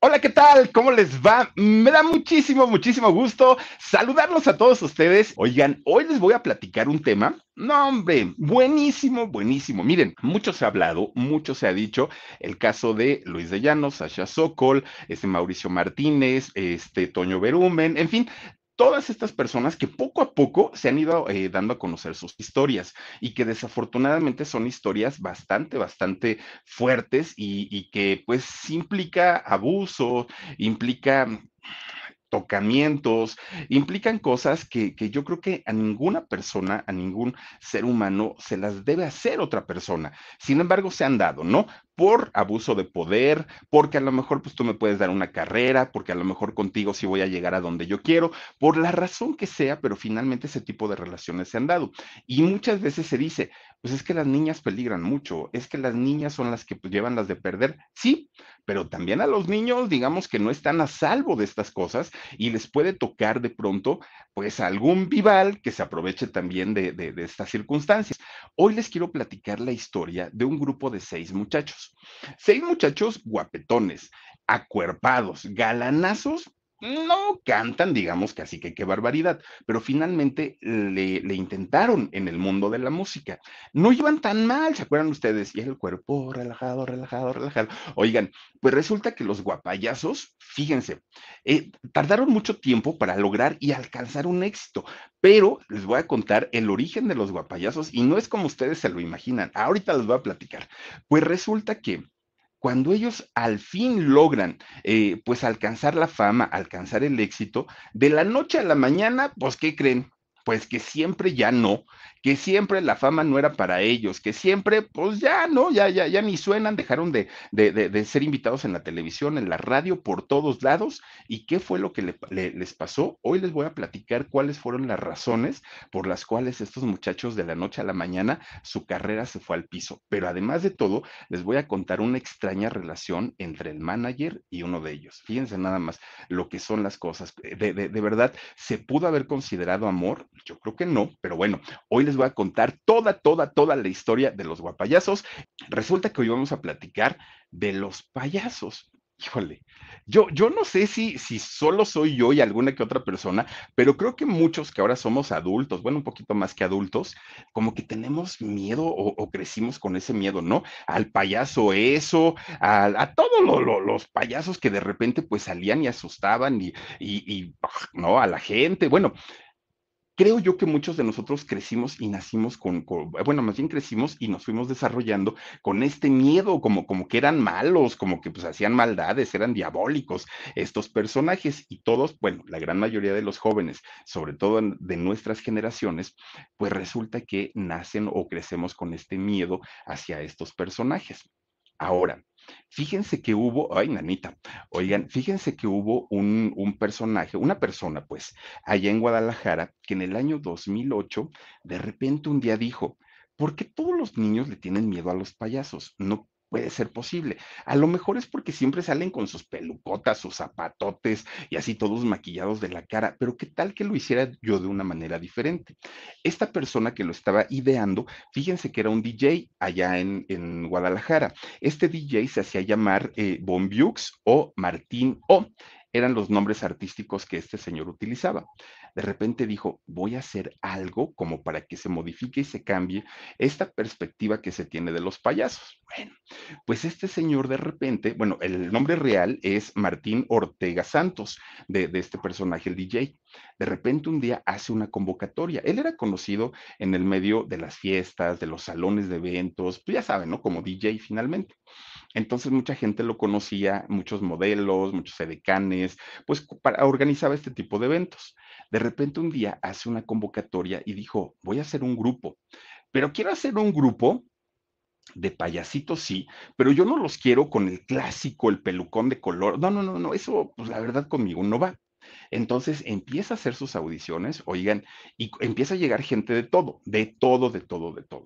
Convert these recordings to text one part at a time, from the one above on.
Hola, ¿qué tal? ¿Cómo les va? Me da muchísimo, muchísimo gusto saludarlos a todos ustedes. Oigan, hoy les voy a platicar un tema. No, hombre, buenísimo, buenísimo. Miren, mucho se ha hablado, mucho se ha dicho. El caso de Luis de Llanos, Sasha Sokol, este Mauricio Martínez, este Toño Berumen, en fin, todas estas personas que poco a poco se han ido eh, dando a conocer sus historias y que desafortunadamente son historias bastante, bastante fuertes y, que pues implica abuso, implica tocamientos, implican cosas que, que, yo creo que a ninguna persona, a ningún ser humano se las debe hacer otra persona. Sin embargo, se han dado, ¿no? Por abuso de poder, porque a lo mejor pues tú me puedes dar una carrera, porque a lo mejor contigo sí voy a llegar a donde yo quiero, por la razón que sea, pero finalmente ese tipo de relaciones se han dado. Y muchas veces se dice, pues es que las niñas peligran mucho, es que las niñas son las que pues, llevan las de perder. Sí, pero también a los niños, digamos que no están a salvo de estas cosas y les puede tocar de pronto, pues algún vival que se aproveche también de, de, de estas circunstancias. Hoy les quiero platicar la historia de un grupo de seis muchachos. Seis muchachos guapetones, acuerpados, galanazos, no cantan, digamos que así que qué barbaridad, pero finalmente le, le, intentaron en el mundo de la música. No iban tan mal, ¿se acuerdan ustedes? Y el cuerpo relajado, relajado, relajado. Oigan, pues resulta que los guapayazos, fíjense, eh, tardaron mucho tiempo para lograr y alcanzar un éxito, pero les voy a contar el origen de los guapayazos y no es como ustedes se lo imaginan. Ahorita les voy a platicar. Pues resulta que cuando ellos al fin logran, eh, pues, alcanzar la fama, alcanzar el éxito, de la noche a la mañana, pues, ¿qué creen? Pues que siempre ya no, que siempre la fama no era para ellos, que siempre, pues ya no, ya, ya, ya ni suenan, dejaron de, de, de, ser invitados en la televisión, en la radio, por todos lados. ¿Y qué fue lo que le, le, les pasó? Hoy les voy a platicar cuáles fueron las razones por las cuales estos muchachos de la noche a la mañana su carrera se fue al piso. Pero además de todo, les voy a contar una extraña relación entre el manager y uno de ellos. Fíjense nada más lo que son las cosas. De, de, de verdad, ¿se pudo haber considerado amor? Yo creo que no, pero bueno, hoy les a contar toda, toda, toda la historia de los guapayazos. Resulta que hoy vamos a platicar de los payasos. Híjole, yo, yo no sé si, si solo soy yo y alguna que otra persona, pero creo que muchos que ahora somos adultos, bueno, un poquito más que adultos, como que tenemos miedo o, crecimos con ese miedo, ¿no? Al payaso eso, a, todos lo, lo, los payasos que de repente pues salían y asustaban y, y, y, ¿no? A la gente. Bueno, creo yo que muchos de nosotros crecimos y nacimos con, bueno, más bien crecimos y nos fuimos desarrollando con este miedo, como, como que eran malos, como que pues hacían maldades, eran diabólicos estos personajes y todos, bueno, la gran mayoría de los jóvenes, sobre todo de nuestras generaciones, pues resulta que nacen o crecemos con este miedo hacia estos personajes. Ahora, Fíjense que hubo, ay, nanita, oigan, fíjense que hubo un, un, personaje, una persona, pues, allá en Guadalajara, que en el año 2008, de repente un día dijo, ¿por qué todos los niños le tienen miedo a los payasos? No puede ser posible. A lo mejor es porque siempre salen con sus pelucotas, sus zapatotes y así todos maquillados de la cara, pero qué tal que lo hiciera yo de una manera diferente. Esta persona que lo estaba ideando, fíjense que era un DJ allá en, en Guadalajara. Este DJ se hacía llamar eh, o Martín O eran los nombres artísticos que este señor utilizaba. De repente dijo, voy a hacer algo como para que se modifique y se cambie esta perspectiva que se tiene de los payasos. Bueno, pues este señor de repente, bueno, el nombre real es Martín Ortega Santos, de, este personaje, el DJ. De repente un día hace una convocatoria. Él era conocido en el medio de las fiestas, de los salones de eventos, pues ya saben, ¿no? Como DJ finalmente. Entonces mucha gente lo conocía, muchos modelos, muchos edecanes, pues para, organizaba este tipo de eventos. De repente un día hace una convocatoria y dijo, voy a hacer un grupo, pero quiero hacer un grupo de payasitos sí, pero yo no los quiero con el clásico, el pelucón de color. No, no, no, no, eso pues la verdad conmigo no va. Entonces empieza a hacer sus audiciones, oigan, y empieza a llegar gente de todo, de todo, de todo, de todo.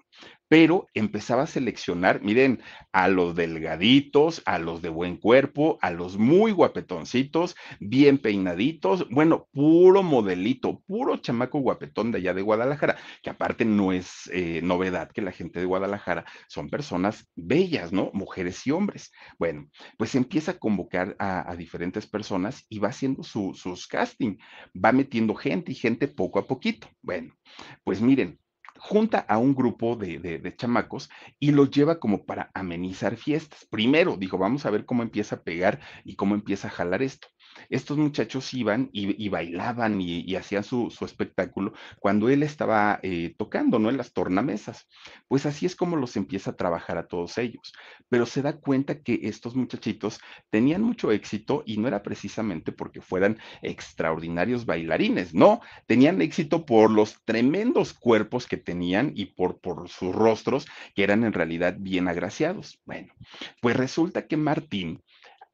Pero empezaba a seleccionar, miren, a los delgaditos, a los de buen cuerpo, a los muy guapetoncitos, bien peinaditos, bueno, puro modelito, puro chamaco guapetón de allá de Guadalajara, que aparte no es eh, novedad que la gente de Guadalajara son personas bellas, ¿no? Mujeres y hombres. Bueno, pues empieza a convocar a, diferentes personas y va haciendo sus casting, va metiendo gente y gente poco a poquito. Bueno, pues miren, junta a un grupo de, chamacos y los lleva como para amenizar fiestas. Primero, dijo, vamos a ver cómo empieza a pegar y cómo empieza a jalar esto estos muchachos iban y, bailaban y, hacían su, espectáculo cuando él estaba eh, tocando, ¿no? En las tornamesas. Pues así es como los empieza a trabajar a todos ellos. Pero se da cuenta que estos muchachitos tenían mucho éxito y no era precisamente porque fueran extraordinarios bailarines, no, tenían éxito por los tremendos cuerpos que tenían y por, por sus rostros que eran en realidad bien agraciados. Bueno, pues resulta que Martín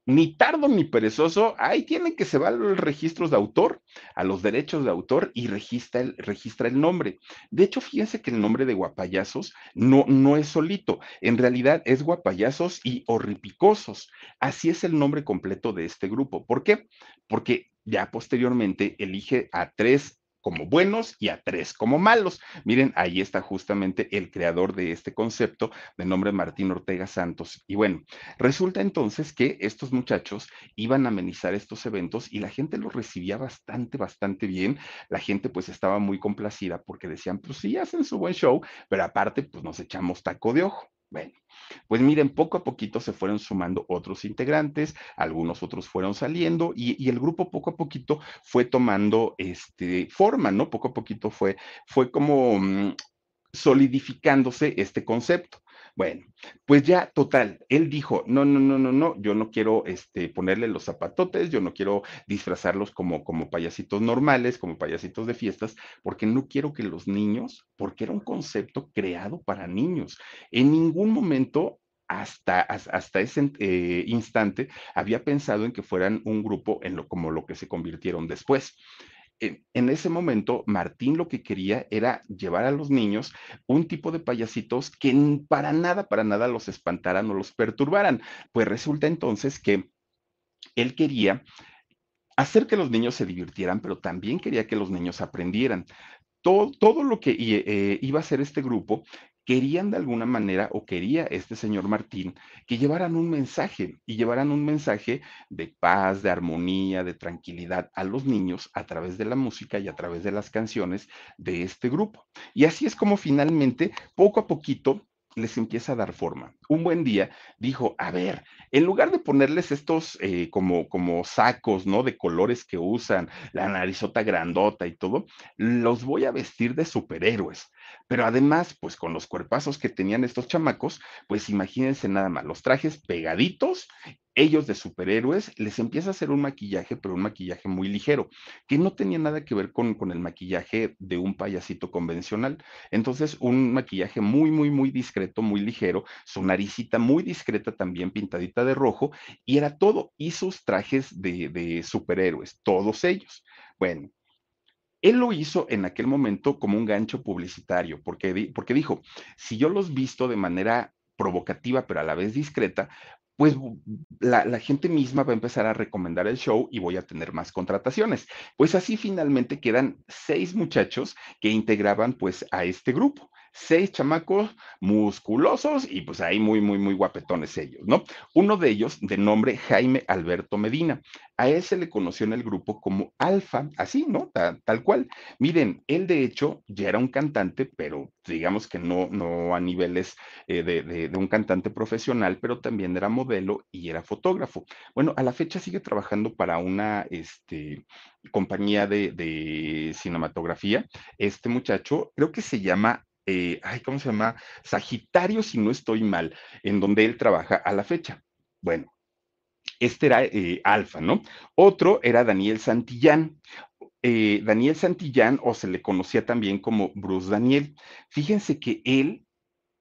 ni tardo ni perezoso, ahí tienen que se va a los registros de autor, a los derechos de autor y registra el, registra el nombre. De hecho, fíjense que el nombre de Guapayazos no, no es solito, en realidad es Guapayazos y Horripicosos. Así es el nombre completo de este grupo. ¿Por qué? Porque ya posteriormente elige a tres como buenos y a tres como malos. Miren, ahí está justamente el creador de este concepto de nombre Martín Ortega Santos. Y bueno, resulta entonces que estos muchachos iban a amenizar estos eventos y la gente los recibía bastante, bastante bien. La gente pues estaba muy complacida porque decían, pues sí, hacen su buen show, pero aparte pues nos echamos taco de ojo. Bueno, pues miren, poco a poquito se fueron sumando otros integrantes, algunos otros fueron saliendo y, el grupo poco a poquito fue tomando este, forma, ¿no? Poco a poquito fue, fue como mm, solidificándose este concepto. Bueno, pues ya, total, él dijo, no, no, no, no, no, yo no quiero este, ponerle los zapatotes, yo no quiero disfrazarlos como, como payasitos normales, como payasitos de fiestas, porque no quiero que los niños, porque era un concepto creado para niños. En ningún momento hasta, hasta ese eh, instante había pensado en que fueran un grupo en lo, como lo que se convirtieron después en, ese momento, Martín lo que quería era llevar a los niños un tipo de payasitos que para nada, para nada los espantaran o los perturbaran. Pues resulta entonces que él quería hacer que los niños se divirtieran, pero también quería que los niños aprendieran. Todo, todo, lo que eh, iba a hacer este grupo querían de alguna manera, o quería este señor Martín, que llevaran un mensaje y llevaran un mensaje de paz, de armonía, de tranquilidad a los niños a través de la música y a través de las canciones de este grupo. Y así es como finalmente, poco a poquito, les empieza a dar forma. Un buen día dijo, a ver, en lugar de ponerles estos eh, como, como sacos, ¿no? De colores que usan, la narizota grandota y todo, los voy a vestir de superhéroes. Pero además, pues con los cuerpazos que tenían estos chamacos, pues imagínense nada más, los trajes pegaditos, ellos de superhéroes, les empieza a hacer un maquillaje, pero un maquillaje muy ligero, que no tenía nada que ver con, con el maquillaje de un payasito convencional. Entonces, un maquillaje muy, muy, muy discreto, muy ligero, su naricita muy discreta también pintadita de rojo, y era todo, y sus trajes de, de superhéroes, todos ellos. Bueno, él lo hizo en aquel momento como un gancho publicitario, porque, porque dijo, si yo los visto de manera provocativa, pero a la vez discreta, pues la, la, gente misma va a empezar a recomendar el show y voy a tener más contrataciones. Pues así finalmente quedan seis muchachos que integraban pues a este grupo seis chamacos musculosos y pues ahí muy, muy, muy guapetones ellos, ¿no? Uno de ellos, de nombre Jaime Alberto Medina, a él se le conoció en el grupo como Alfa, así, ¿no? Tal, cual. Miren, él de hecho ya era un cantante, pero digamos que no, no a niveles eh, de, de, un cantante profesional, pero también era modelo y era fotógrafo. Bueno, a la fecha sigue trabajando para una este, compañía de, de cinematografía. Este muchacho, creo que se llama eh, ay, ¿cómo se llama? Sagitario, si no estoy mal, en donde él trabaja a la fecha. Bueno, este era eh, Alfa, ¿no? Otro era Daniel Santillán. Eh, Daniel Santillán, o se le conocía también como Bruce Daniel. Fíjense que él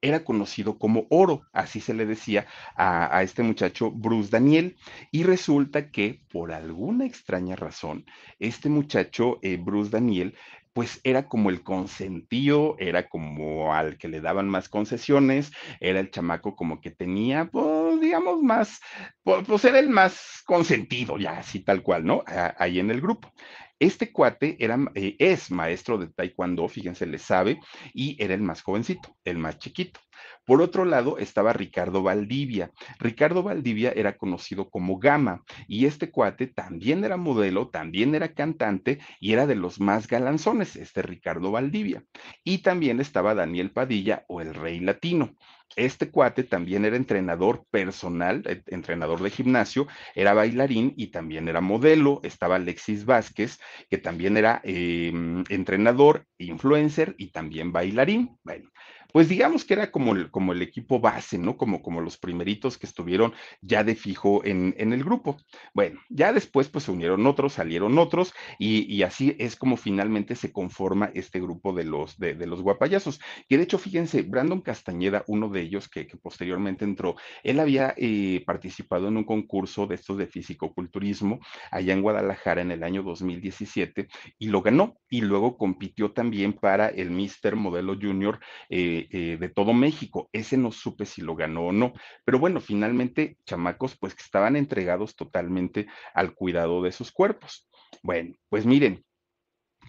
era conocido como Oro, así se le decía a, a, este muchacho Bruce Daniel. Y resulta que por alguna extraña razón, este muchacho Bruce Daniel pues era como el consentido, era como al que le daban más concesiones, era el chamaco como que tenía, pues, digamos, más, pues, era el más consentido, ya así tal cual, ¿no? Ahí en el grupo. Este cuate era, eh, es maestro de taekwondo, fíjense, le sabe, y era el más jovencito, el más chiquito. Por otro lado estaba Ricardo Valdivia. Ricardo Valdivia era conocido como Gama y este cuate también era modelo, también era cantante y era de los más galanzones, este Ricardo Valdivia. Y también estaba Daniel Padilla o el Rey Latino. Este cuate también era entrenador personal, eh, entrenador de gimnasio, era bailarín y también era modelo. Estaba Alexis Vázquez, que también era em, entrenador, influencer y también bailarín. Bueno, pues digamos que era como el, como el equipo base, ¿no? Como, como los primeritos que estuvieron ya de fijo en, en el grupo. Bueno, ya después pues se unieron otros, salieron otros y, así es como finalmente se conforma este grupo de los, de, de los guapayazos. Y de hecho, fíjense, Brandon Castañeda, uno de ellos que, que posteriormente entró, él había eh, participado en un concurso de estos de fisicoculturismo allá en Guadalajara en el año 2017 y lo ganó y luego compitió también para el Mister Modelo Junior. Eh, eh, de todo México. Ese no supe si lo ganó o no, pero bueno, finalmente chamacos pues que estaban entregados totalmente al cuidado de sus cuerpos. Bueno, pues miren,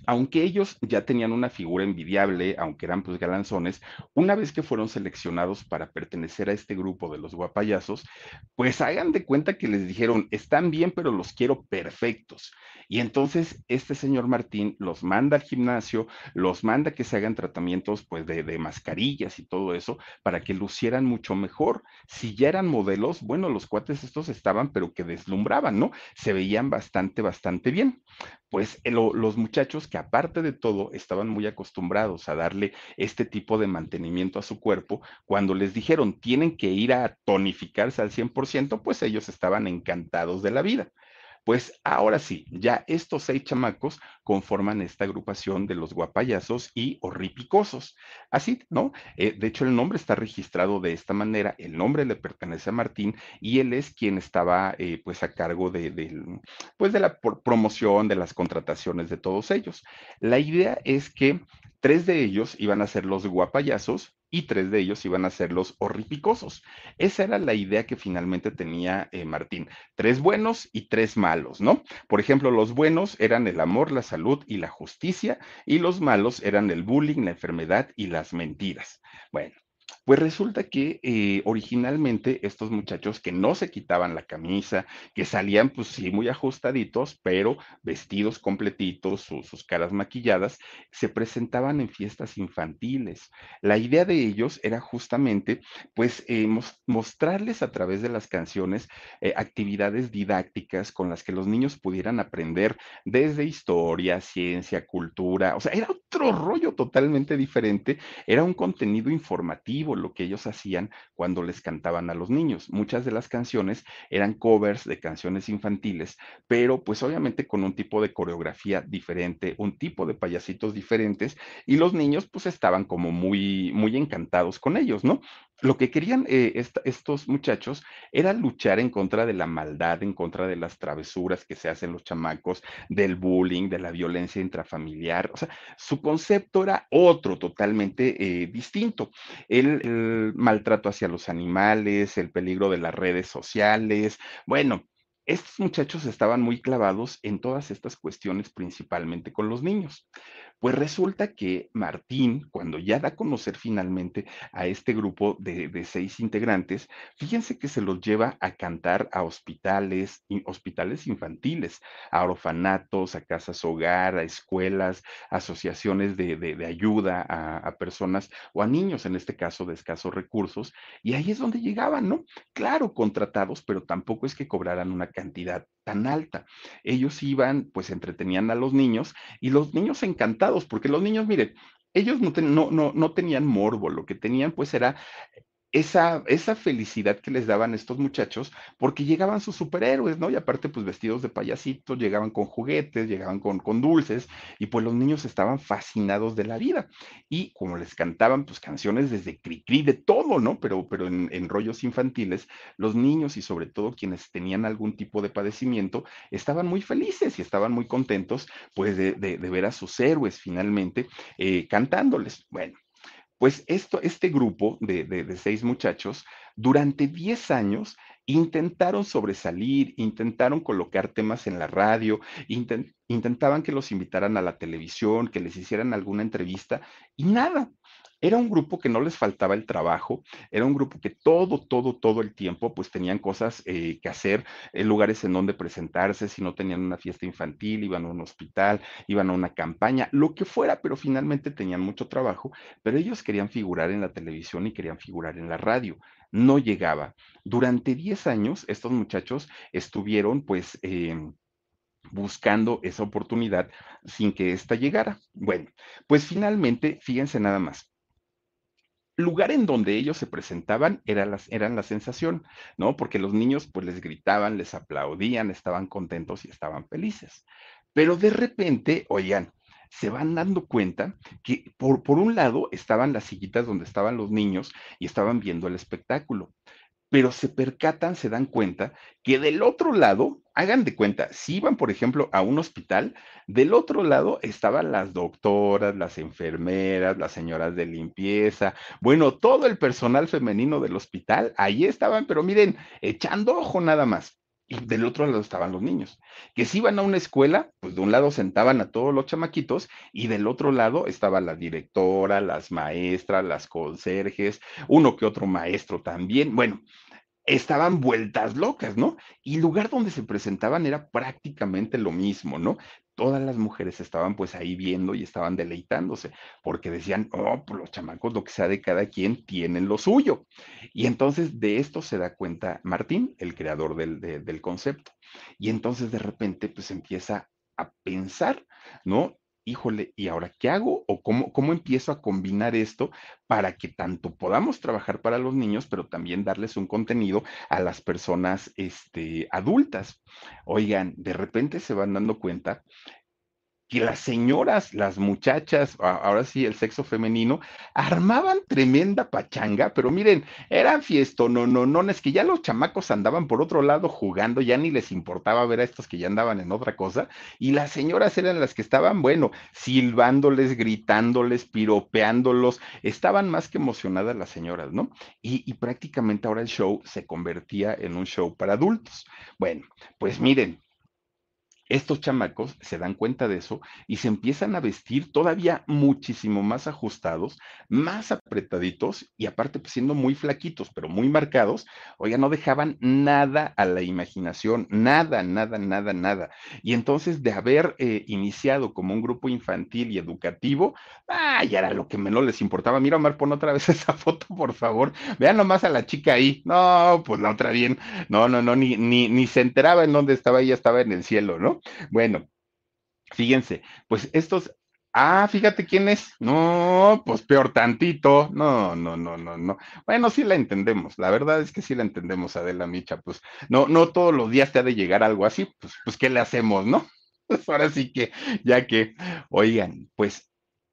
aunque ellos ya tenían una figura envidiable, aunque eran pues galanzones, una vez que fueron seleccionados para pertenecer a este grupo de los guapayazos, pues hagan de cuenta que les dijeron, están bien, pero los quiero perfectos. Y entonces este señor Martín los manda al gimnasio, los manda que se hagan tratamientos pues de, de mascarillas y todo eso para que lucieran mucho mejor. Si ya eran modelos, bueno, los cuates estos estaban, pero que deslumbraban, ¿no? Se veían bastante, bastante bien pues eh, los muchachos que aparte de todo estaban muy acostumbrados a darle este tipo de mantenimiento a su cuerpo, cuando les dijeron tienen que ir a tonificarse al 100%, pues ellos estaban encantados de la vida. Pues ahora sí, ya estos seis chamacos conforman esta agrupación de los guapayazos y horripicosos. Así, ¿no? Eh, de hecho, el nombre está registrado de esta manera, el nombre le pertenece a Martín y él es quien estaba eh, pues a cargo de, pues de la promoción, de las contrataciones de todos ellos. La idea es que tres de ellos iban a ser los guapayazos y tres de ellos iban a ser los horripicosos. Esa era la idea que finalmente tenía eh, Martín. Tres buenos y tres malos, ¿no? Por ejemplo, los buenos eran el amor, la salud y la justicia, y los malos eran el bullying, la enfermedad y las mentiras. Bueno, pues resulta que eh, originalmente estos muchachos que no se quitaban la camisa, que salían pues sí muy ajustaditos, pero vestidos completitos, sus caras maquilladas, se presentaban en fiestas infantiles. La idea de ellos era justamente pues eh, mostrarles a través de las canciones eh, actividades didácticas con las que los niños pudieran aprender desde historia, ciencia, cultura, o sea, era otro rollo totalmente diferente, era un contenido informativo lo que ellos hacían cuando les cantaban a los niños. Muchas de las canciones eran covers de canciones infantiles, pero pues obviamente con un tipo de coreografía diferente, un tipo de payasitos diferentes y los niños pues estaban como muy, muy encantados con ellos, ¿no? Lo que querían eh, estos muchachos era luchar en contra de la maldad, en contra de las travesuras que se hacen los chamacos, del bullying, de la violencia intrafamiliar. O sea, su concepto era otro, totalmente eh, distinto. El, maltrato hacia los animales, el peligro de las redes sociales. Bueno, estos muchachos estaban muy clavados en todas estas cuestiones, principalmente con los niños. Pues resulta que Martín, cuando ya da a conocer finalmente a este grupo de, seis integrantes, fíjense que se los lleva a cantar a hospitales, hospitales infantiles, a orfanatos, a casas hogar, a escuelas, asociaciones de, ayuda a, a, personas o a niños, en este caso de escasos recursos, y ahí es donde llegaban, ¿no? Claro, contratados, pero tampoco es que cobraran una cantidad tan alta. Ellos iban, pues entretenían a los niños y los niños encantados, porque los niños, miren, ellos no, no, no, no tenían morbo, lo que tenían pues era esa, esa felicidad que les daban estos muchachos, porque llegaban sus superhéroes, ¿no? Y aparte, pues vestidos de payasitos, llegaban con juguetes, llegaban con, con dulces, y pues los niños estaban fascinados de la vida. Y como les cantaban, pues canciones desde Cricri, de todo, ¿no? Pero, pero en, rollos infantiles, los niños y sobre todo quienes tenían algún tipo de padecimiento, estaban muy felices y estaban muy contentos, pues, de, de, de ver a sus héroes finalmente eh, cantándoles. Bueno. Pues esto, este grupo de, de, de seis muchachos, durante 10 años intentaron sobresalir, intentaron colocar temas en la radio, intent, intentaban que los invitaran a la televisión, que les hicieran alguna entrevista y nada. Era un grupo que no les faltaba el trabajo, era un grupo que todo, todo, todo el tiempo pues tenían cosas eh, que hacer, eh, lugares en donde presentarse, si no tenían una fiesta infantil, iban a un hospital, iban a una campaña, lo que fuera, pero finalmente tenían mucho trabajo, pero ellos querían figurar en la televisión y querían figurar en la radio. No llegaba. Durante 10 años, estos muchachos estuvieron pues... Eh, buscando esa oportunidad sin que ésta llegara. Bueno, pues finalmente, fíjense nada más, lugar en donde ellos se presentaban era las, eran la sensación, ¿no? Porque los niños pues les gritaban, les aplaudían, estaban contentos y estaban felices. Pero de repente, oigan, se van dando cuenta que por, por un lado estaban las sillitas donde estaban los niños y estaban viendo el espectáculo, pero se percatan, se dan cuenta que del otro lado, hagan de cuenta, si iban, por ejemplo, a un hospital, del otro lado estaban las doctoras, las enfermeras, las señoras de limpieza, bueno, todo el personal femenino del hospital, ahí estaban, pero miren, echando ojo nada más. Y del otro lado estaban los niños, que si iban a una escuela, pues de un lado sentaban a todos los chamaquitos y del otro lado estaba la directora, las maestras, las conserjes, uno que otro maestro también. Bueno, estaban vueltas locas, ¿no? Y el lugar donde se presentaban era prácticamente lo mismo, ¿no? Todas las mujeres estaban pues ahí viendo y estaban deleitándose, porque decían, oh, pues los chamacos, lo que sea de cada quien, tienen lo suyo. Y entonces de esto se da cuenta Martín, el creador del, de, del concepto. Y entonces de repente pues empieza a pensar, ¿no? Híjole, ¿y ahora qué hago? ¿O cómo, cómo empiezo a combinar esto para que tanto podamos trabajar para los niños, pero también darles un contenido a las personas este, adultas? Oigan, de repente se van dando cuenta que las señoras, las muchachas, ahora sí el sexo femenino, armaban tremenda pachanga, pero miren, eran fiesto, no, no, no, es que ya los chamacos andaban por otro lado jugando, ya ni les importaba ver a estos que ya andaban en otra cosa, y las señoras eran las que estaban, bueno, silbándoles, gritándoles, piropeándolos, estaban más que emocionadas las señoras, ¿no? Y, y prácticamente ahora el show se convertía en un show para adultos. Bueno, pues miren, estos chamacos se dan cuenta de eso y se empiezan a vestir todavía muchísimo más ajustados, más apretaditos y aparte pues, siendo muy flaquitos, pero muy marcados, oiga, no dejaban nada a la imaginación, nada, nada, nada, nada. Y entonces de haber eh, iniciado como un grupo infantil y educativo, ah, ya era lo que menos les importaba. Mira, Omar, pon otra vez esa foto, por favor. Vean nomás a la chica ahí. No, pues la otra bien. No, no, no, ni, ni, ni se enteraba en dónde estaba, ella estaba en el cielo, ¿no? Bueno, fíjense, pues estos, ah, fíjate quién es, no, pues peor tantito, no, no, no, no, no. Bueno, sí la entendemos, la verdad es que sí la entendemos, Adela Micha, pues no, no todos los días te ha de llegar algo así, pues, pues, ¿qué le hacemos, no? Pues ahora sí que, ya que, oigan, pues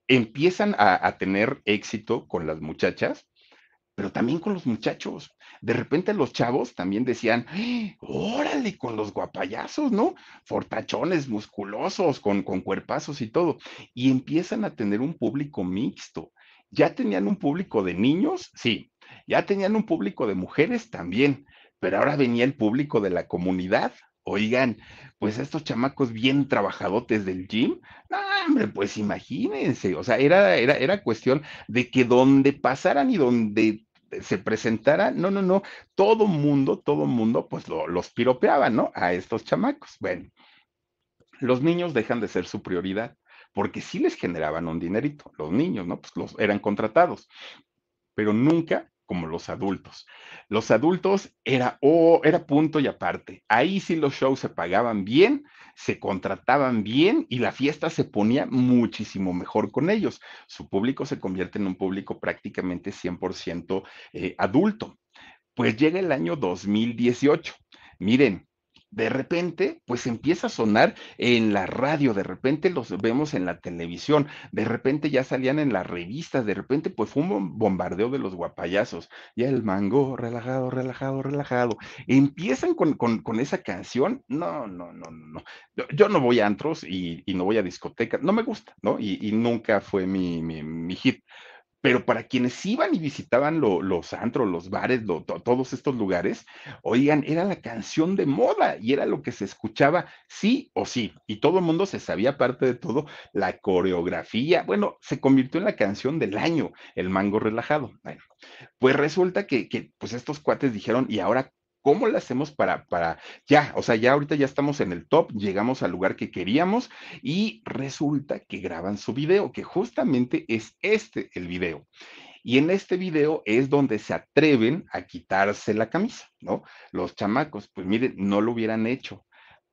empiezan a, a tener éxito con las muchachas, pero también con los muchachos. De repente los chavos también decían, órale, con los guapayazos, ¿no? Fortachones, musculosos, con, con cuerpazos y todo. Y empiezan a tener un público mixto. Ya tenían un público de niños, sí. Ya tenían un público de mujeres también. Pero ahora venía el público de la comunidad, Oigan, pues estos chamacos bien trabajadotes del gym, no, hombre, pues imagínense, o sea, era, era, era cuestión de que donde pasaran y donde se presentara, no, no, no, todo mundo, todo mundo, pues lo, los piropeaba, ¿no? A estos chamacos. Bueno, los niños dejan de ser su prioridad, porque sí les generaban un dinerito, los niños, ¿no? Pues los eran contratados, pero nunca como los adultos. Los adultos era, oh, era punto y aparte. Ahí sí los shows se pagaban bien, se contrataban bien y la fiesta se ponía muchísimo mejor con ellos. Su público se convierte en un público prácticamente 100% eh, adulto. Pues llega el año 2018. Miren, de repente, pues empieza a sonar en la radio, de repente los vemos en la televisión, de repente ya salían en las revistas, de repente pues fue un bombardeo de los guapayazos, ya el mango, relajado, relajado, relajado. Empiezan con, con, esa canción, no, no, no, no, Yo, no voy a antros y, no voy a discotecas, no me gusta, ¿no? Y, nunca fue mi, mi, mi hit pero para quienes iban y visitaban los antros, los bares, todos estos lugares, oigan, era la canción de moda y era lo que se escuchaba sí o sí. Y todo el mundo se sabía, aparte de todo, la coreografía. Bueno, se convirtió en la canción del año, el mango relajado. Bueno, pues resulta que, que pues estos cuates dijeron, ¿y ahora ¿Cómo le hacemos para, para, ya, o sea, ya ahorita ya estamos en el top, llegamos al lugar que queríamos y resulta que graban su video, que justamente es este el video. Y en este video es donde se atreven a quitarse la camisa, ¿no? Los chamacos, pues miren, no lo hubieran hecho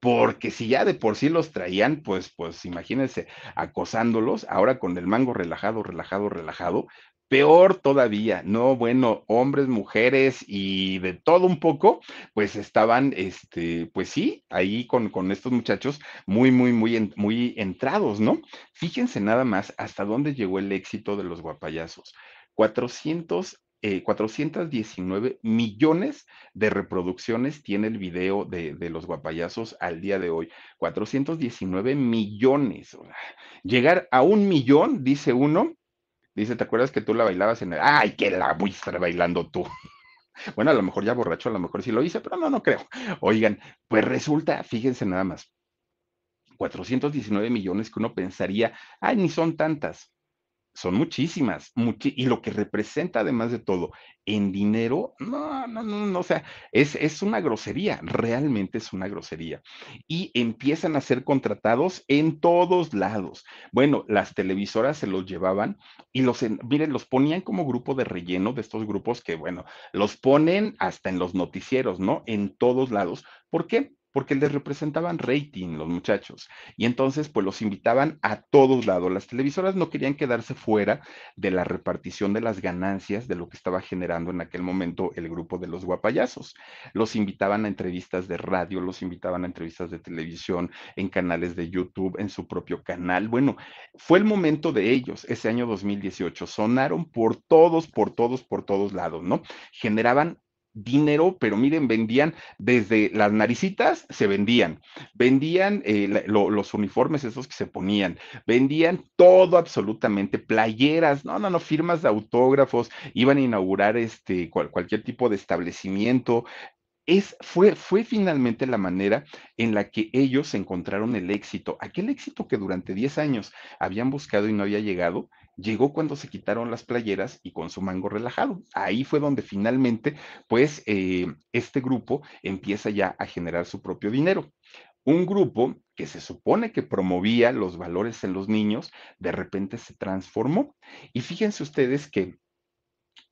porque si ya de por sí los traían, pues, pues imagínense, acosándolos, ahora con el mango relajado, relajado, relajado, Peor todavía, no, bueno, hombres, mujeres y de todo un poco, pues estaban, este, pues sí, ahí con, con estos muchachos muy, muy, muy, muy entrados, ¿no? Fíjense nada más hasta dónde llegó el éxito de los guapayazos. 400 419 eh, millones de reproducciones tiene el video de, de, los guapayazos al día de hoy. 419 millones. Llegar a un millón, dice uno, Dice, ¿te acuerdas que tú la bailabas en el... ¡Ay, que la voy a estar bailando tú! Bueno, a lo mejor ya borracho, a lo mejor sí lo hice, pero no, no creo. Oigan, pues resulta, fíjense nada más, 419 millones que uno pensaría, ay, ni son tantas son muchísimas, y lo que representa además de todo en dinero, no, no, no, no o sea, es, es, una grosería, realmente es una grosería. Y empiezan a ser contratados en todos lados. Bueno, las televisoras se los llevaban y los, miren, los ponían como grupo de relleno de estos grupos que, bueno, los ponen hasta en los noticieros, ¿no? En todos lados. ¿Por qué? Porque les representaban rating los muchachos. Y entonces, pues los invitaban a todos lados. Las televisoras no querían quedarse fuera de la repartición de las ganancias de lo que estaba generando en aquel momento el grupo de los guapayazos. Los invitaban a entrevistas de radio, los invitaban a entrevistas de televisión, en canales de YouTube, en su propio canal. Bueno, fue el momento de ellos, ese año 2018. Sonaron por todos, por todos, por todos lados, ¿no? Generaban dinero, pero miren, vendían desde las naricitas, se vendían, vendían eh, los uniformes esos que se ponían, vendían todo absolutamente, playeras, no, no, no, firmas de autógrafos, iban a inaugurar este, cualquier tipo de establecimiento, es, fue, fue finalmente la manera en la que ellos encontraron el éxito, aquel éxito que durante 10 años habían buscado y no había llegado, llegó cuando se quitaron las playeras y con su mango relajado. Ahí fue donde finalmente, pues, eh, este grupo empieza ya a generar su propio dinero. Un grupo que se supone que promovía los valores en los niños, de repente se transformó. Y fíjense ustedes que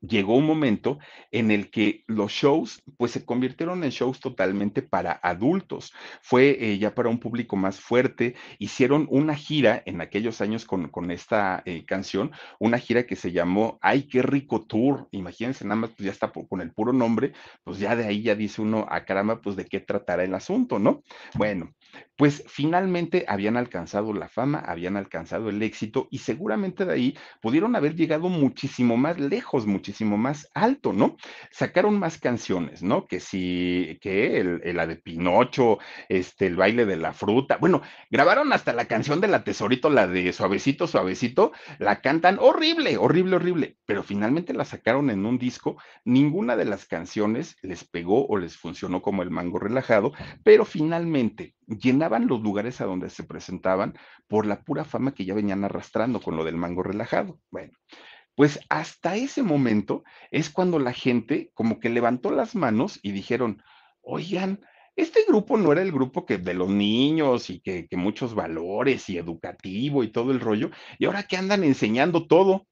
llegó un momento en el que los shows pues se convirtieron en shows totalmente para adultos. Fue eh, ya para un público más fuerte. Hicieron una gira en aquellos años con, con esta eh, canción, una gira que se llamó Ay, qué rico tour. Imagínense, nada más pues ya está con el puro nombre, pues ya de ahí ya dice uno, a ah, caramba, pues de qué tratará el asunto, ¿no? Bueno, pues finalmente habían alcanzado la fama, habían alcanzado el éxito y seguramente de ahí pudieron haber llegado muchísimo más lejos, muchísimo más alto, ¿no? Sacaron más canciones, ¿no? Que si, que el, la de Pinocho, este, el baile de la fruta, bueno, grabaron hasta la canción de la tesorito, la de suavecito, suavecito, la cantan horrible, horrible, horrible, pero finalmente la sacaron en un disco, ninguna de las canciones les pegó o les funcionó como el mango relajado, pero finalmente llenaban los lugares a donde se presentaban por la pura fama que ya venían arrastrando con lo del mango relajado. Bueno, pues hasta ese momento es cuando la gente como que levantó las manos y dijeron, oigan, este grupo no era el grupo que de los niños y que, que muchos valores y educativo y todo el rollo, y ahora que andan enseñando todo.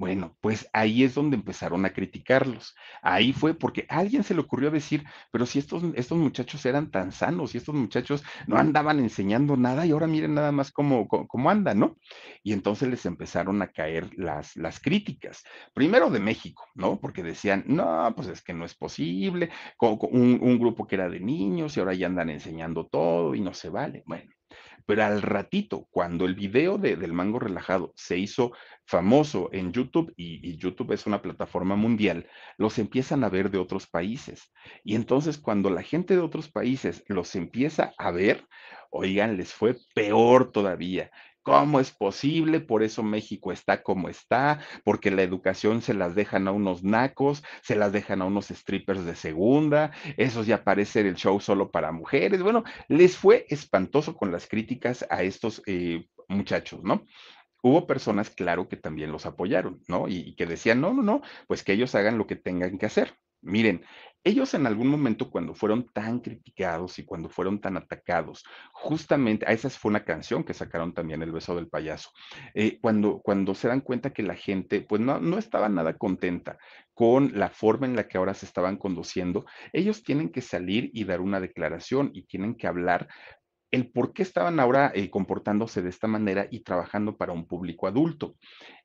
Bueno, pues ahí es donde empezaron a criticarlos. Ahí fue porque a alguien se le ocurrió decir, pero si estos, estos muchachos eran tan sanos y estos muchachos no andaban enseñando nada y ahora miren nada más cómo, cómo, cómo andan, ¿no? Y entonces les empezaron a caer las, las críticas. Primero de México, ¿no? Porque decían, no, pues es que no es posible, un, un grupo que era de niños y ahora ya andan enseñando todo y no se vale. Bueno, pero al ratito, cuando el video de, del mango relajado se hizo famoso en YouTube, y, y, YouTube es una plataforma mundial, los empiezan a ver de otros países. Y entonces cuando la gente de otros países los empieza a ver, oigan, les fue peor todavía. ¿Cómo es posible? Por eso México está como está, porque la educación se las dejan a unos nacos, se las dejan a unos strippers de segunda, esos ya parece el show solo para mujeres. Bueno, les fue espantoso con las críticas a estos eh, muchachos, ¿no? Hubo personas, claro, que también los apoyaron, ¿no? Y, y que decían, no, no, no, pues que ellos hagan lo que tengan que hacer. Miren, ellos en algún momento cuando fueron tan criticados y cuando fueron tan atacados, justamente, a esa fue una canción que sacaron también, El beso del payaso, eh, cuando, cuando se dan cuenta que la gente pues no, no estaba nada contenta con la forma en la que ahora se estaban conduciendo, ellos tienen que salir y dar una declaración y tienen que hablar el por qué estaban ahora eh, comportándose de esta manera y trabajando para un público adulto.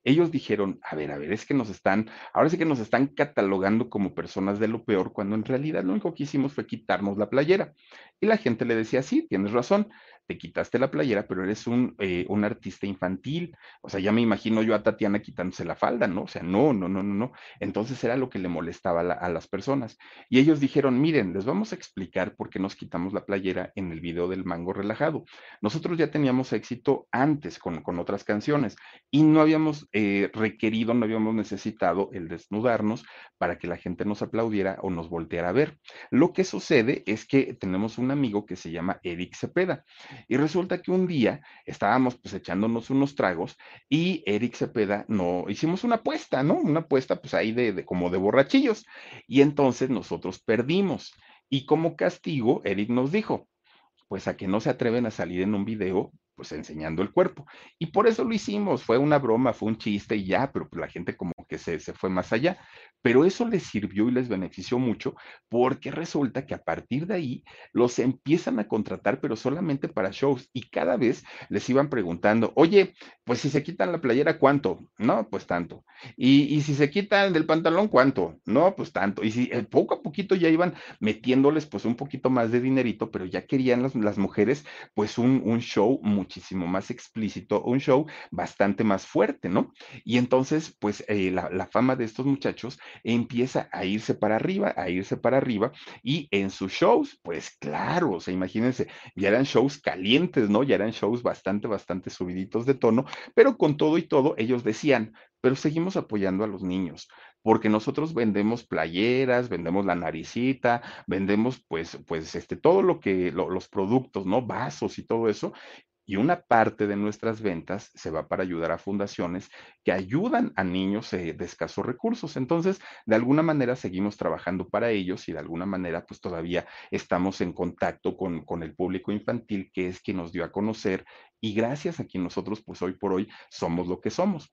Ellos dijeron, a ver, a ver, es que nos están, ahora sí que nos están catalogando como personas de lo peor, cuando en realidad lo único que hicimos fue quitarnos la playera. Y la gente le decía, sí, tienes razón, te quitaste la playera, pero eres un, eh, un artista infantil. O sea, ya me imagino yo a Tatiana quitándose la falda, ¿no? O sea, no, no, no, no, no. Entonces era lo que le molestaba a, la, a las personas. Y ellos dijeron, miren, les vamos a explicar por qué nos quitamos la playera en el video del mango relajado. Nosotros ya teníamos éxito antes con, con otras canciones y no habíamos eh, requerido, no habíamos necesitado el desnudarnos para que la gente nos aplaudiera o nos volteara a ver. Lo que sucede es que tenemos un amigo que se llama Eric Cepeda. Y resulta que un día estábamos pues echándonos unos tragos y Eric Cepeda no, hicimos una apuesta, ¿no? Una apuesta pues ahí de, de como de borrachillos. Y entonces nosotros perdimos. Y como castigo, Eric nos dijo, pues a que no se atreven a salir en un video, pues enseñando el cuerpo. Y por eso lo hicimos, fue una broma, fue un chiste y ya, pero pues la gente como que se, se fue más allá. Pero eso les sirvió y les benefició mucho porque resulta que a partir de ahí los empiezan a contratar, pero solamente para shows. Y cada vez les iban preguntando, oye, pues si se quitan la playera, ¿cuánto? No, pues tanto. Y, y si se quitan del pantalón, ¿cuánto? No, pues tanto. Y si eh, poco a poquito ya iban metiéndoles pues un poquito más de dinerito, pero ya querían las, las mujeres pues un, un show muchísimo más explícito, un show bastante más fuerte, ¿no? Y entonces pues eh, la, fama de estos muchachos empieza a irse para arriba, a irse para arriba, y en sus shows, pues claro, o sea, imagínense, ya eran shows calientes, ¿no? Ya eran shows bastante, bastante subiditos de tono, pero con todo y todo, ellos decían, pero seguimos apoyando a los niños, porque nosotros vendemos playeras, vendemos la naricita, vendemos pues, pues este, todo lo que, lo, los productos, ¿no? Vasos y todo eso, y una parte de nuestras ventas se va para ayudar a fundaciones que ayudan a niños eh, de escasos recursos. Entonces, de alguna manera seguimos trabajando para ellos y de alguna manera pues todavía estamos en contacto con, con el público infantil que es quien nos dio a conocer y gracias a quien nosotros pues hoy por hoy somos lo que somos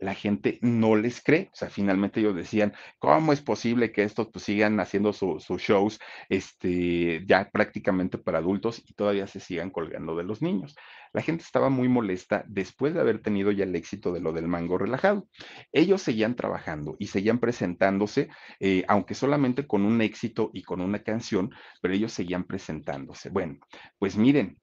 la gente no les cree. O sea, finalmente ellos decían, ¿cómo es posible que estos pues, sigan haciendo sus su shows este, ya prácticamente para adultos y todavía se sigan colgando de los niños? La gente estaba muy molesta después de haber tenido ya el éxito de lo del mango relajado. Ellos seguían trabajando y seguían presentándose, eh, aunque solamente con un éxito y con una canción, pero ellos seguían presentándose. Bueno, pues miren,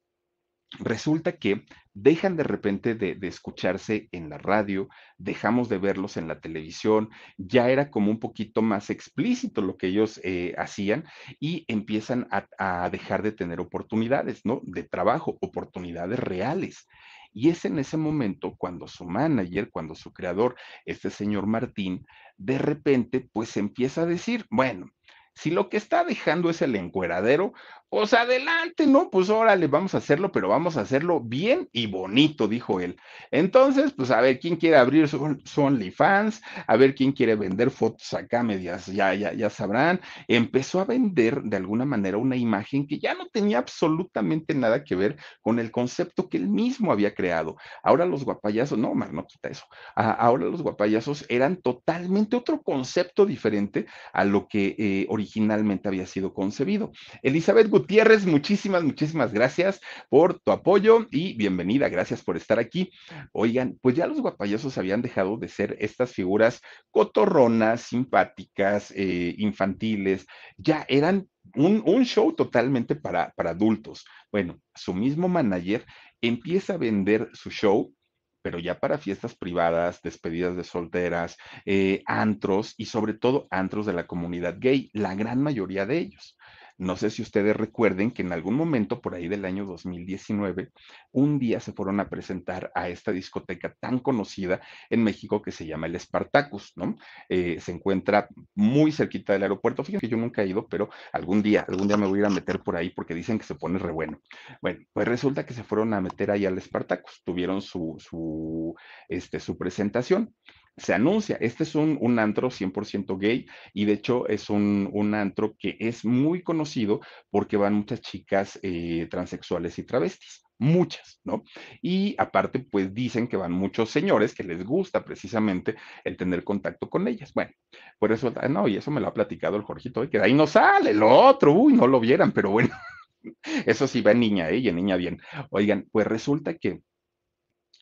resulta que dejan de repente de, escucharse en la radio, dejamos de verlos en la televisión, ya era como un poquito más explícito lo que ellos eh, hacían y empiezan a, a, dejar de tener oportunidades, ¿no? De trabajo, oportunidades reales. Y es en ese momento cuando su manager, cuando su creador, este señor Martín, de repente pues empieza a decir, bueno, si lo que está dejando es el encueradero, Pues adelante, ¿no? Pues órale, vamos a hacerlo, pero vamos a hacerlo bien y bonito, dijo él. Entonces, pues a ver quién quiere abrir su, su OnlyFans, a ver quién quiere vender fotos acá medias, ya, ya, ya sabrán. Empezó a vender de alguna manera una imagen que ya no tenía absolutamente nada que ver con el concepto que él mismo había creado. Ahora los guapayazos, no, Mar, no quita eso. ahora los guapayazos eran totalmente otro concepto diferente a lo que eh, originalmente había sido concebido. Elizabeth Gutiérrez, muchísimas, muchísimas gracias por tu apoyo y bienvenida, gracias por estar aquí. Oigan, pues ya los guapayosos habían dejado de ser estas figuras cotorronas, simpáticas, eh, infantiles, ya eran un, show totalmente para, para adultos. Bueno, su mismo manager empieza a vender su show pero ya para fiestas privadas, despedidas de solteras, eh, antros y sobre todo antros de la comunidad gay, la gran mayoría de ellos. No sé si ustedes recuerden que en algún momento, por ahí del año 2019, un día se fueron a presentar a esta discoteca tan conocida en México que se llama el Spartacus, ¿no? Eh, se encuentra muy cerquita del aeropuerto. Fíjense que yo nunca he ido, pero algún día, algún día me voy a ir a meter por ahí porque dicen que se pone re bueno. Bueno, pues resulta que se fueron a meter ahí al Spartacus, tuvieron su, su, este, su presentación se anuncia. Este es un, un antro 100% gay y de hecho es un, un, antro que es muy conocido porque van muchas chicas eh, transexuales y travestis. Muchas, ¿no? Y aparte, pues dicen que van muchos señores que les gusta precisamente el tener contacto con ellas. Bueno, por eso, no, y eso me lo ha platicado el Jorgito, que de ahí no sale, lo otro, uy, no lo vieran, pero bueno, eso sí va en niña, ¿eh? Y en niña bien. Oigan, pues resulta que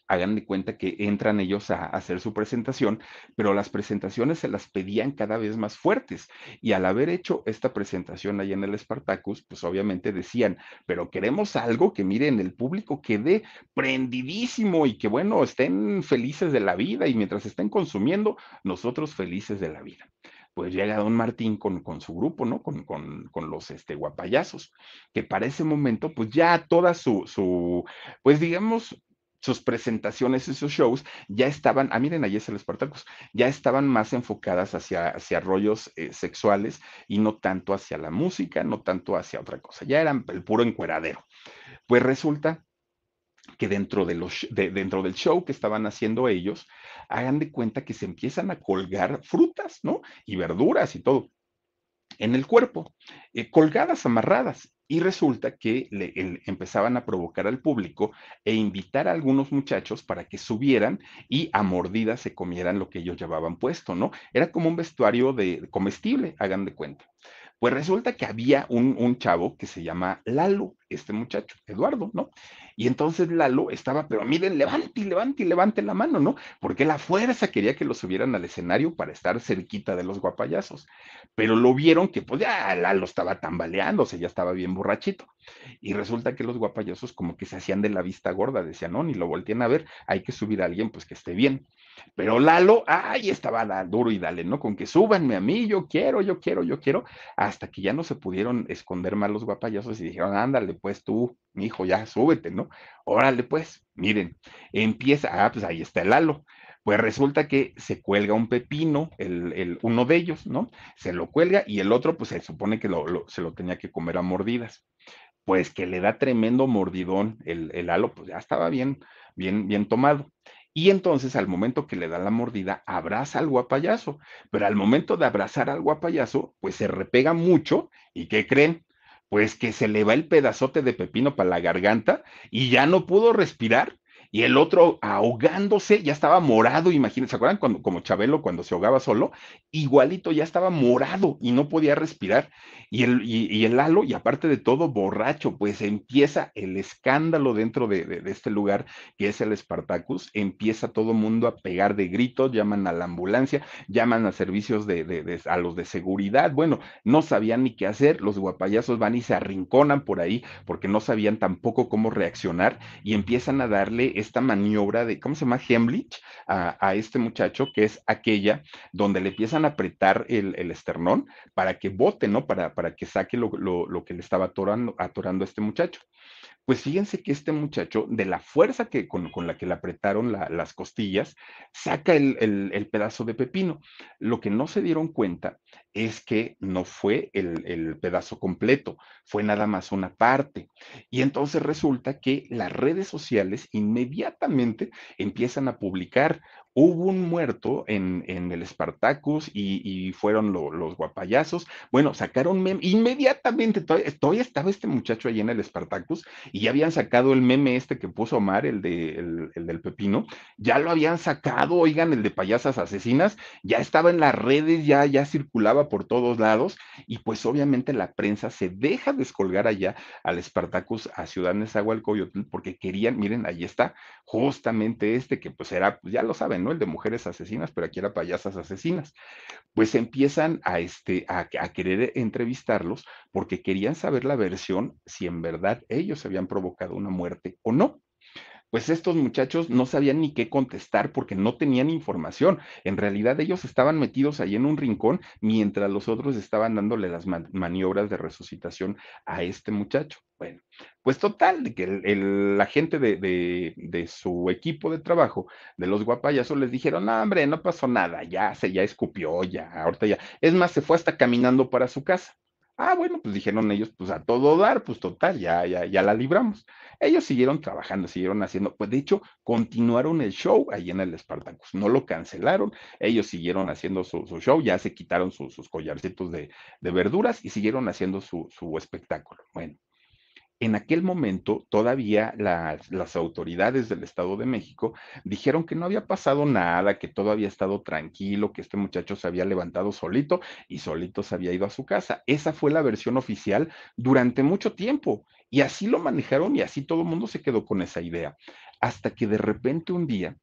hagan de cuenta que entran ellos a, hacer su presentación, pero las presentaciones se las pedían cada vez más fuertes. Y al haber hecho esta presentación ahí en el Spartacus, pues obviamente decían, pero queremos algo que miren, el público quede prendidísimo y que bueno, estén felices de la vida y mientras estén consumiendo, nosotros felices de la vida pues llega don Martín con, con su grupo, ¿no? Con, con, con, los este, guapayazos, que para ese momento, pues ya toda su, su, pues digamos, sus presentaciones y sus shows ya estaban, ah, miren, ahí es el Espartacus, ya estaban más enfocadas hacia, hacia rollos eh, sexuales y no tanto hacia la música, no tanto hacia otra cosa, ya eran el puro encueradero. Pues resulta que dentro, de los, de, dentro del show que estaban haciendo ellos, hagan de cuenta que se empiezan a colgar frutas, ¿no? Y verduras y todo en el cuerpo, eh, colgadas, amarradas. Y resulta que le, empezaban a provocar al público e invitar a algunos muchachos para que subieran y a mordidas se comieran lo que ellos llevaban puesto, ¿no? Era como un vestuario de comestible, hagan de cuenta. Pues resulta que había un, un chavo que se llama Lalo, este muchacho, Eduardo, ¿no? Y entonces Lalo estaba, pero miren, levante y levante y levante la mano, ¿no? Porque la fuerza quería que lo subieran al escenario para estar cerquita de los guapayazos. Pero lo vieron que pues ya Lalo estaba tambaleándose, ya estaba bien borrachito. Y resulta que los guapayazos como que se hacían de la vista gorda, decían, no, ni lo voltean a ver, hay que subir a alguien pues que esté bien. Pero Lalo, ay, estaba duro y dale, ¿no? Con que súbanme a mí, yo quiero, yo quiero, yo quiero, hasta que ya no se pudieron esconder más los guapayazos y dijeron, ándale, pues tú, mi hijo, ya súbete, ¿no? Órale, pues, miren, empieza, ah, pues ahí está el halo. Pues resulta que se cuelga un pepino, el, el, uno de ellos, ¿no? Se lo cuelga y el otro, pues se supone que lo, lo, se lo tenía que comer a mordidas. Pues que le da tremendo mordidón el, el halo, pues ya estaba bien, bien, bien tomado. Y entonces al momento que le da la mordida, abraza al guapayazo. Pero al momento de abrazar al guapayazo, pues se repega mucho. ¿Y qué creen? pues que se le va el pedazote de pepino para la garganta y ya no pudo respirar y el otro ahogándose, ya estaba morado, imagínense, ¿se acuerdan cuando, como Chabelo cuando se ahogaba solo? Igualito ya estaba morado y no podía respirar. Y el, y, el halo, y aparte de todo, borracho, pues empieza el escándalo dentro de, este lugar, que es el Spartacus, empieza todo mundo a pegar de gritos, llaman a la ambulancia, llaman a servicios de, de, a los de seguridad, bueno, no sabían ni qué hacer, los guapayazos van y se arrinconan por ahí, porque no sabían tampoco cómo reaccionar, y empiezan a darle esta maniobra de, ¿cómo se llama? Hemlich a, este muchacho, que es aquella donde le empiezan a apretar el, el esternón para que bote, ¿no? Para, para que saque lo, lo, lo, que le estaba atorando, atorando a este muchacho. Pues fíjense que este muchacho, de la fuerza que, con, con la que le apretaron la, las costillas, saca el, el, el, pedazo de pepino. Lo que no se dieron cuenta es que no fue el, el, pedazo completo, fue nada más una parte. Y entonces resulta que las redes sociales inmediatamente empiezan a publicar hubo un muerto en, en el Spartacus y, y fueron lo, los guapayazos. Bueno, sacaron meme, inmediatamente, todavía, todavía, estaba este muchacho ahí en el Spartacus y ya habían sacado el meme este que puso Omar, el, de, el, el del pepino, ya lo habían sacado, oigan, el de payasas asesinas, ya estaba en las redes, ya, ya circulaba por todos lados. Y pues obviamente la prensa se deja descolgar allá al Spartacus a Ciudad Nezahualcóyotl porque querían, miren, ahí está, justamente este que pues era, pues ya lo saben, El de mujeres asesinas, pero aquí era payasas asesinas. Pues empiezan a, este, a querer entrevistarlos porque querían saber la versión si en verdad ellos habían provocado una muerte o no pues estos muchachos no sabían ni qué contestar porque no tenían información. En realidad ellos estaban metidos ahí en un rincón mientras los otros estaban dándole las maniobras de resucitación a este muchacho. Bueno, pues total, de que el, la gente de, de, de, su equipo de trabajo, de los guapayazos, les dijeron, no, hombre, no pasó nada, ya se, ya escupió, ya, ahorita ya. Es más, se fue hasta caminando para su casa. Ah, bueno, pues dijeron ellos, pues a todo dar, pues total, ya, ya, ya la libramos. Ellos siguieron trabajando, siguieron haciendo, pues de hecho, continuaron el show ahí en el Spartacus, no lo cancelaron, ellos siguieron haciendo su, su show, ya se quitaron su, sus collarcitos de, de, verduras y siguieron haciendo su, su espectáculo. Bueno, en aquel momento todavía las, autoridades del Estado de México dijeron que no había pasado nada, que todo había estado tranquilo, que este muchacho se había levantado solito y solito se había ido a su casa. Esa fue la versión oficial durante mucho tiempo y así lo manejaron y así todo el mundo se quedó con esa idea. Hasta que de repente un día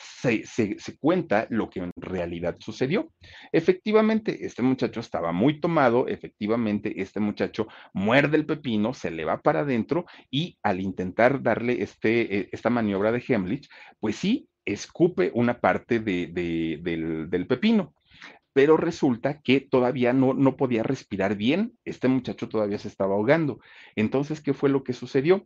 se, cuenta lo que en realidad sucedió. Efectivamente, este muchacho estaba muy tomado, efectivamente, este muchacho muerde el pepino, se le va para adentro y al intentar darle este, eh, esta maniobra de Hemlich, pues sí, escupe una parte de, de, del, del pepino pero resulta que todavía no, no podía respirar bien, este muchacho todavía se estaba ahogando. Entonces, ¿qué fue lo que sucedió?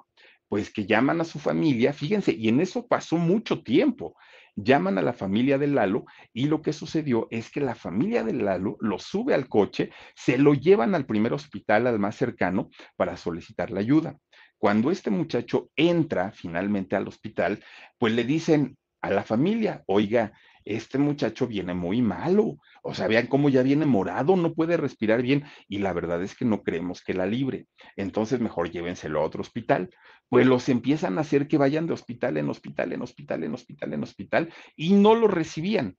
Pues que llaman a su familia, fíjense, y en eso pasó mucho tiempo llaman a la familia de Lalo y lo que sucedió es que la familia de Lalo lo sube al coche, se lo llevan al primer hospital, al más cercano, para solicitar la ayuda. Cuando este muchacho entra finalmente al hospital, pues le dicen a la familia, oiga, este muchacho viene muy malo, o sea, vean cómo ya viene morado, no puede respirar bien y la verdad es que no creemos que la libre. Entonces mejor llévenselo a otro hospital. Pues los empiezan a hacer que vayan de hospital en hospital, en hospital, en hospital, en hospital y no lo recibían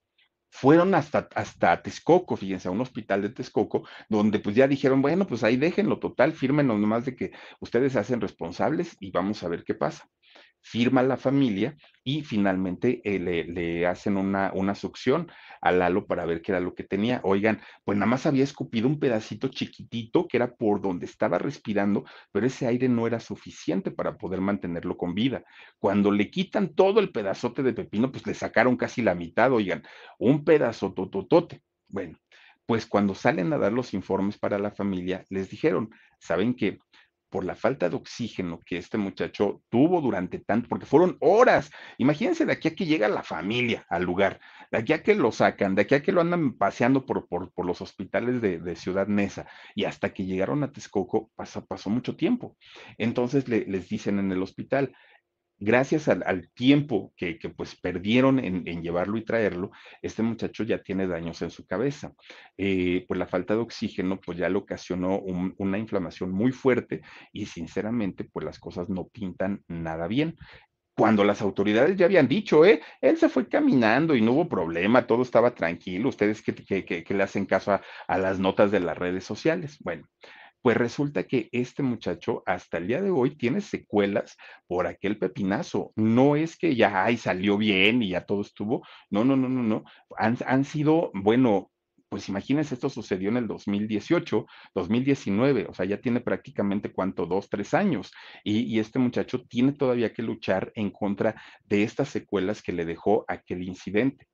fueron hasta, hasta Texcoco, fíjense, a un hospital de Texcoco, donde pues ya dijeron, bueno, pues ahí déjenlo, total, firmen nomás de que ustedes se hacen responsables y vamos a ver qué pasa firma la familia y finalmente eh, le, hacen una, una succión a Lalo para ver qué era lo que tenía. Oigan, pues nada más había escupido un pedacito chiquitito que era por donde estaba respirando, pero ese aire no era suficiente para poder mantenerlo con vida. Cuando le quitan todo el pedazote de pepino, pues le sacaron casi la mitad, oigan, un pedazo tototote. Bueno, pues cuando salen a dar los informes para la familia, les dijeron, ¿saben qué? Por la falta de oxígeno que este muchacho tuvo durante tanto, porque fueron horas. Imagínense de aquí a que llega la familia al lugar, de aquí a que lo sacan, de aquí a que lo andan paseando por, por, por los hospitales de, de, Ciudad Neza y hasta que llegaron a Texcoco pasó, pasó mucho tiempo. Entonces le, les dicen en el hospital, gracias al, tiempo que, pues perdieron en, llevarlo y traerlo, este muchacho ya tiene daños en su cabeza. Eh, pues la falta de oxígeno pues ya le ocasionó un, una inflamación muy fuerte y sinceramente pues las cosas no pintan nada bien cuando las autoridades ya habían dicho, ¿eh? Él se fue caminando y no hubo problema, todo estaba tranquilo. Ustedes que le hacen caso a, a, las notas de las redes sociales. Bueno, pues resulta que este muchacho hasta el día de hoy tiene secuelas por aquel pepinazo. No es que ya ay, salió bien y ya todo estuvo. No, no, no, no, no. Han, han sido, bueno, pues imagínense, esto sucedió en el 2018, 2019, o sea, ya tiene prácticamente cuánto, dos, tres años, y, y, este muchacho tiene todavía que luchar en contra de estas secuelas que le dejó aquel incidente.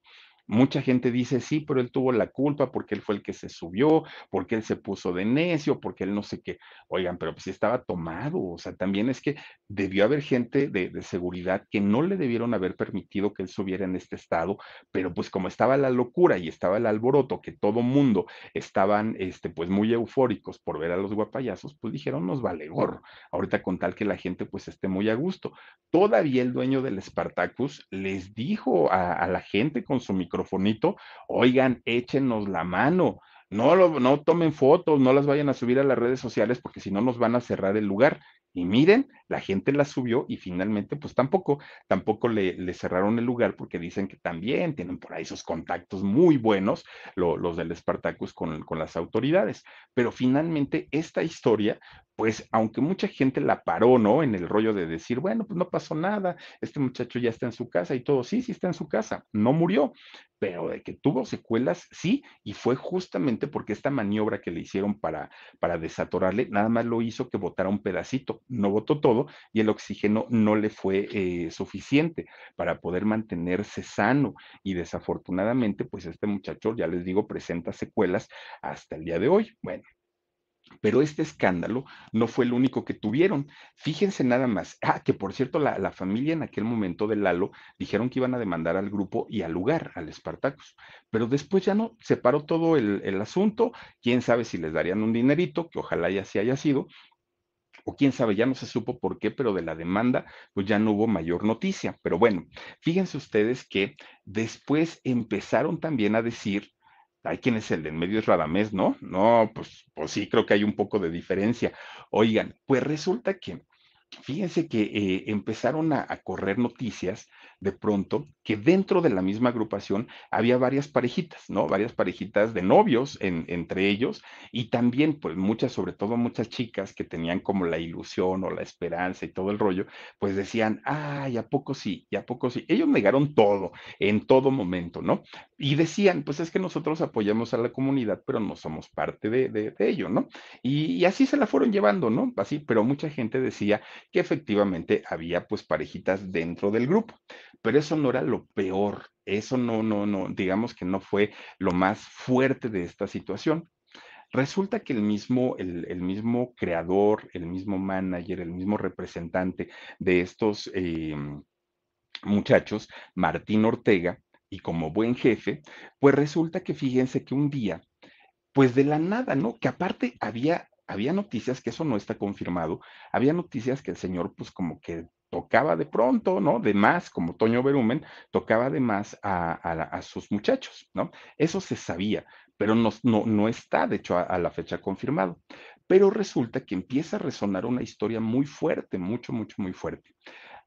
Mucha gente dice, sí, pero él tuvo la culpa porque él fue el que se subió, porque él se puso de necio, porque él no sé qué. Oigan, pero pues estaba tomado, o sea, también es que debió haber gente de, de seguridad que no le debieron haber permitido que él subiera en este estado, pero pues como estaba la locura y estaba el alboroto, que todo mundo estaban, este, pues muy eufóricos por ver a los guapayazos, pues dijeron, nos vale gorro. Ahorita con tal que la gente pues esté muy a gusto. Todavía el dueño del Spartacus les dijo a, a la gente con su micrófono, oigan, échenos la mano. No, lo, no tomen fotos, no las vayan a subir a las redes sociales porque si no nos van a cerrar el lugar. Y miren, la gente la subió y finalmente, pues tampoco, tampoco le, le cerraron el lugar porque dicen que también tienen por ahí sus contactos muy buenos, lo, los del Spartacus con, con las autoridades. Pero finalmente esta historia, pues aunque mucha gente la paró, ¿no? En el rollo de decir, bueno, pues no pasó nada, este muchacho ya está en su casa y todo, sí, sí está en su casa, no murió, pero de que tuvo secuelas, sí, y fue justamente porque esta maniobra que le hicieron para, para desatorarle, nada más lo hizo que botara un pedacito, no botó todo y el oxígeno no le fue eh, suficiente para poder mantenerse sano y desafortunadamente, pues este muchacho, ya les digo, presenta secuelas hasta el día de hoy. Bueno, pero este escándalo no fue el único que tuvieron. Fíjense nada más. Ah, que por cierto, la, la, familia en aquel momento de Lalo dijeron que iban a demandar al grupo y al lugar, al Espartacus. Pero después ya no, se paró todo el, el, asunto. Quién sabe si les darían un dinerito, que ojalá ya sí haya sido. O quién sabe, ya no se supo por qué, pero de la demanda, pues ya no hubo mayor noticia. Pero bueno, fíjense ustedes que después empezaron también a decir hay quien es el de en medio es Radamés, ¿no? No, pues, pues sí, creo que hay un poco de diferencia. Oigan, pues resulta que fíjense que eh, empezaron a, a, correr noticias de pronto que dentro de la misma agrupación había varias parejitas, ¿no? Varias parejitas de novios en, entre ellos y también, pues muchas, sobre todo muchas chicas que tenían como la ilusión o la esperanza y todo el rollo, pues decían, ay, ¿a poco sí? ¿Y a poco sí? Ellos negaron todo, en todo momento, ¿no? Y decían, pues es que nosotros apoyamos a la comunidad, pero no somos parte de, de, ello, ¿no? Y así se la fueron llevando, ¿no? Así, pero mucha gente decía que efectivamente había pues parejitas dentro del grupo, pero eso no era lo peor, eso no, no, no, digamos que no fue lo más fuerte de esta situación. Resulta que el mismo, el, mismo creador, el mismo manager, el mismo representante de estos eh, muchachos, Martín Ortega, y como buen jefe, pues resulta que fíjense que un día, pues de la nada, ¿no? Que aparte había había noticias, que eso no está confirmado, había noticias que el señor pues como que tocaba de pronto, ¿no? De más, como Toño Berumen, tocaba de más a, sus muchachos, ¿no? Eso se sabía, pero no, está, de hecho, a, la fecha confirmado. Pero resulta que empieza a resonar una historia muy fuerte, mucho, mucho, muy fuerte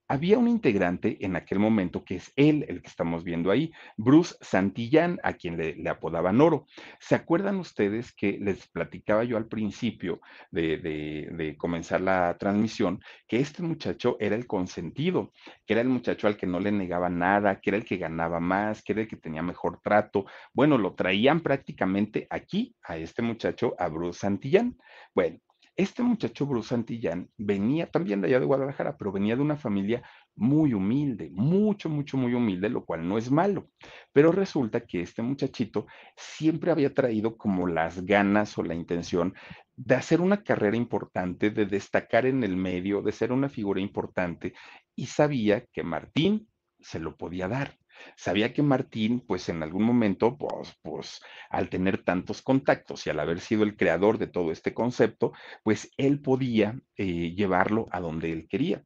había un integrante en aquel momento que es él, el que estamos viendo ahí, Bruce Santillán, a quien le, apodaban Oro. ¿Se acuerdan ustedes que les platicaba yo al principio de, de, de, comenzar la transmisión que este muchacho era el consentido, que era el muchacho al que no le negaba nada, que era el que ganaba más, que era el que tenía mejor trato? Bueno, lo traían prácticamente aquí a este muchacho, a Bruce Santillán. Bueno, este muchacho Bruce Santillán venía también de allá de Guadalajara, pero venía de una familia muy humilde, mucho, mucho, muy humilde, lo cual no es malo. Pero resulta que este muchachito siempre había traído como las ganas o la intención de hacer una carrera importante, de destacar en el medio, de ser una figura importante, y sabía que Martín se lo podía dar. Sabía que Martín, pues en algún momento, pues, pues al tener tantos contactos y al haber sido el creador de todo este concepto, pues él podía eh, llevarlo a donde él quería.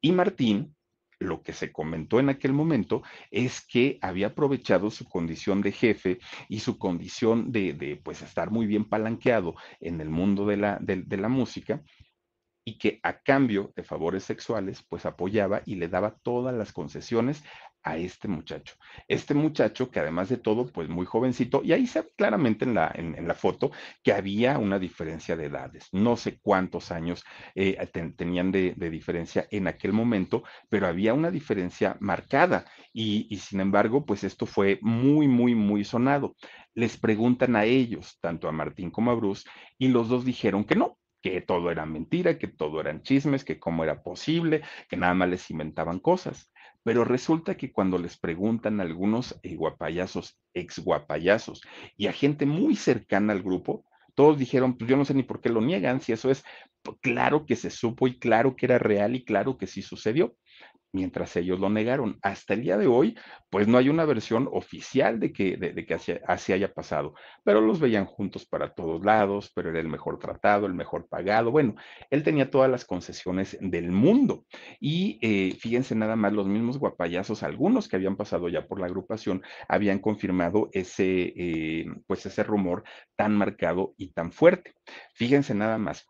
Y Martín, lo que se comentó en aquel momento es que había aprovechado su condición de jefe y su condición de, de pues estar muy bien palanqueado en el mundo de la, de, de la música y que a cambio de favores sexuales, pues apoyaba y le daba todas las concesiones a este muchacho. Este muchacho que además de todo, pues muy jovencito, y ahí se ve claramente en la, en, la foto que había una diferencia de edades. No sé cuántos años eh, ten, tenían de, de, diferencia en aquel momento, pero había una diferencia marcada y, y sin embargo, pues esto fue muy, muy, muy sonado. Les preguntan a ellos, tanto a Martín como a Bruce, y los dos dijeron que no, que todo era mentira, que todo eran chismes, que cómo era posible, que nada más les inventaban cosas. Pero resulta que cuando les preguntan a algunos eh, guapayazos, ex guapayazos, y a gente muy cercana al grupo, todos dijeron, pues yo no sé ni por qué lo niegan, si eso es claro que se supo y claro que era real y claro que sí sucedió mientras ellos lo negaron. Hasta el día de hoy, pues no hay una versión oficial de que, de, que así, haya pasado, pero los veían juntos para todos lados, pero era el mejor tratado, el mejor pagado. Bueno, él tenía todas las concesiones del mundo. Y eh, fíjense nada más, los mismos guapayazos, algunos que habían pasado ya por la agrupación, habían confirmado ese, eh, pues ese rumor tan marcado y tan fuerte. Fíjense nada más,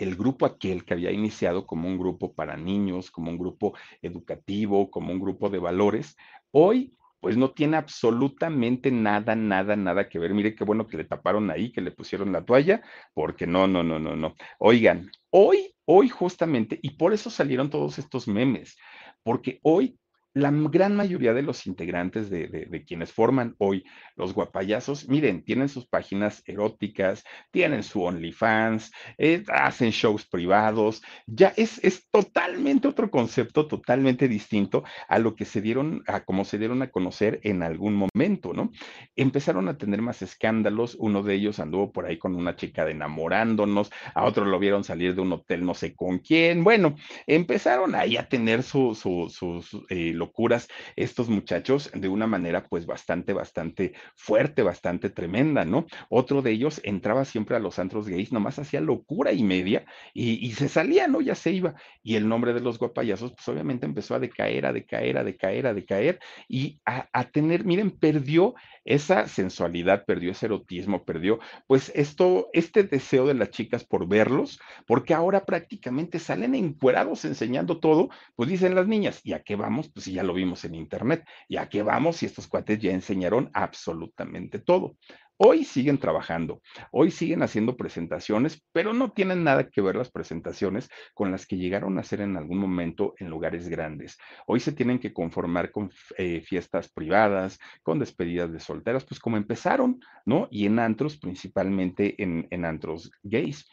el grupo aquel que había iniciado como un grupo para niños, como un grupo educativo, como un grupo de valores, hoy pues no tiene absolutamente nada, nada, nada que ver. Mire qué bueno que le taparon ahí, que le pusieron la toalla, porque no, no, no, no, no. Oigan, hoy, hoy justamente, y por eso salieron todos estos memes, porque hoy la gran mayoría de los integrantes de, quienes forman hoy los guapayazos, miren, tienen sus páginas eróticas, tienen su OnlyFans, eh, hacen shows privados, ya es, es totalmente otro concepto, totalmente distinto a lo que se dieron, a cómo se dieron a conocer en algún momento, ¿no? Empezaron a tener más escándalos, uno de ellos anduvo por ahí con una chica de enamorándonos, a otro lo vieron salir de un hotel no sé con quién, bueno, empezaron ahí a tener su, su, sus... Eh, locuras estos muchachos de una manera pues bastante, bastante fuerte, bastante tremenda, ¿no? Otro de ellos entraba siempre a los antros gays, nomás hacía locura y media y, se salía, ¿no? Ya se iba. Y el nombre de los guapayazos pues obviamente empezó a decaer, a decaer, a decaer, a decaer y a, a tener, miren, perdió esa sensualidad, perdió ese erotismo, perdió pues esto, este deseo de las chicas por verlos, porque ahora prácticamente salen encuerados enseñando todo, pues dicen las niñas, ¿y a qué vamos? Pues ya lo vimos en internet. ¿Y a qué vamos si estos cuates ya enseñaron absolutamente todo? Hoy siguen trabajando, hoy siguen haciendo presentaciones, pero no tienen nada que ver las presentaciones con las que llegaron a hacer en algún momento en lugares grandes. Hoy se tienen que conformar con eh, fiestas privadas, con despedidas de solteras, pues como empezaron, ¿no? Y en antros, principalmente en, en antros gays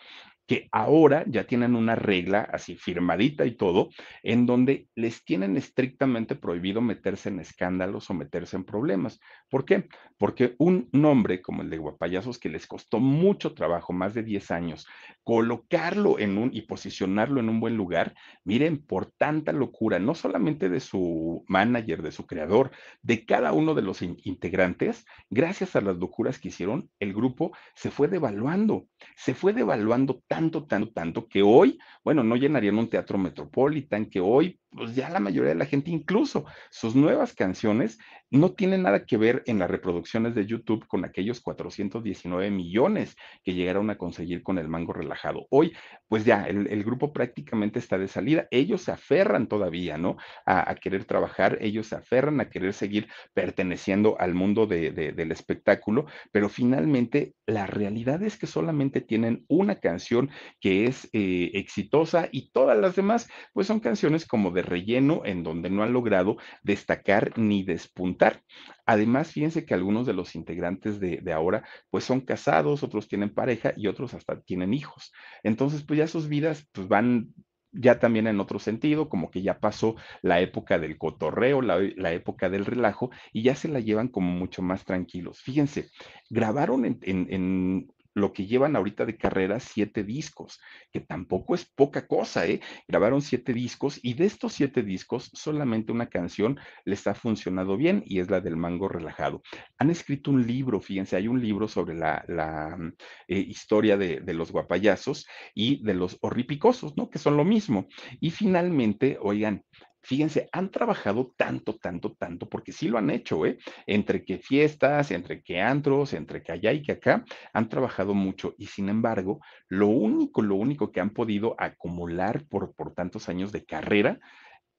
que ahora ya tienen una regla así firmadita y todo, en donde les tienen estrictamente prohibido meterse en escándalos o meterse en problemas. ¿Por qué? Porque un nombre como el de Guapayazos, que les costó mucho trabajo, más de 10 años, colocarlo en un y posicionarlo en un buen lugar, miren, por tanta locura, no solamente de su manager, de su creador, de cada uno de los integrantes, gracias a las locuras que hicieron, el grupo se fue devaluando, se fue devaluando tanto, tanto, tanto que hoy, bueno, no llenarían un teatro metropolitan, que hoy pues ya la mayoría de la gente, incluso sus nuevas canciones, no tienen nada que ver en las reproducciones de YouTube con aquellos 419 millones que llegaron a conseguir con el mango relajado. Hoy, pues ya, el, grupo prácticamente está de salida. Ellos se aferran todavía, ¿no? A, querer trabajar, ellos se aferran a querer seguir perteneciendo al mundo del espectáculo, pero finalmente la realidad es que solamente tienen una canción que es eh, exitosa y todas las demás, pues son canciones como de relleno en donde no han logrado destacar ni despuntar. Además, fíjense que algunos de los integrantes de, ahora, pues son casados, otros tienen pareja y otros hasta tienen hijos. Entonces, pues ya sus vidas, pues van ya también en otro sentido, como que ya pasó la época del cotorreo, la, época del relajo, y ya se la llevan como mucho más tranquilos. Fíjense, grabaron en lo que llevan ahorita de carrera, siete discos, que tampoco es poca cosa, ¿eh? Grabaron siete discos y de estos siete discos solamente una canción les ha funcionado bien y es la del Mango Relajado. Han escrito un libro, fíjense, hay un libro sobre la, mm, eh, historia de, de, los guapayazos y de los horripicosos, ¿no? Que son lo mismo. Y finalmente, oigan, fíjense, han trabajado tanto, tanto, tanto, porque sí lo han hecho, ¿eh? Entre que fiestas, entre que antros, entre que allá y que acá, han trabajado mucho y sin embargo, lo único, lo único que han podido acumular por, por tantos años de carrera,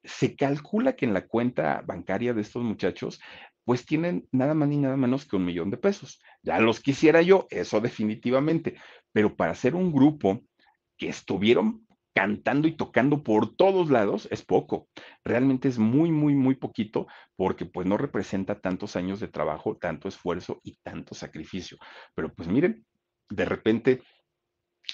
se calcula que en la cuenta bancaria de estos muchachos, pues tienen nada más ni nada menos que un millón de pesos. Ya los quisiera yo, eso definitivamente, pero para ser un grupo que estuvieron cantando y tocando por todos lados es poco. Realmente es muy, muy, muy poquito porque pues no representa tantos años de trabajo, tanto esfuerzo y tanto sacrificio. Pero pues miren, de repente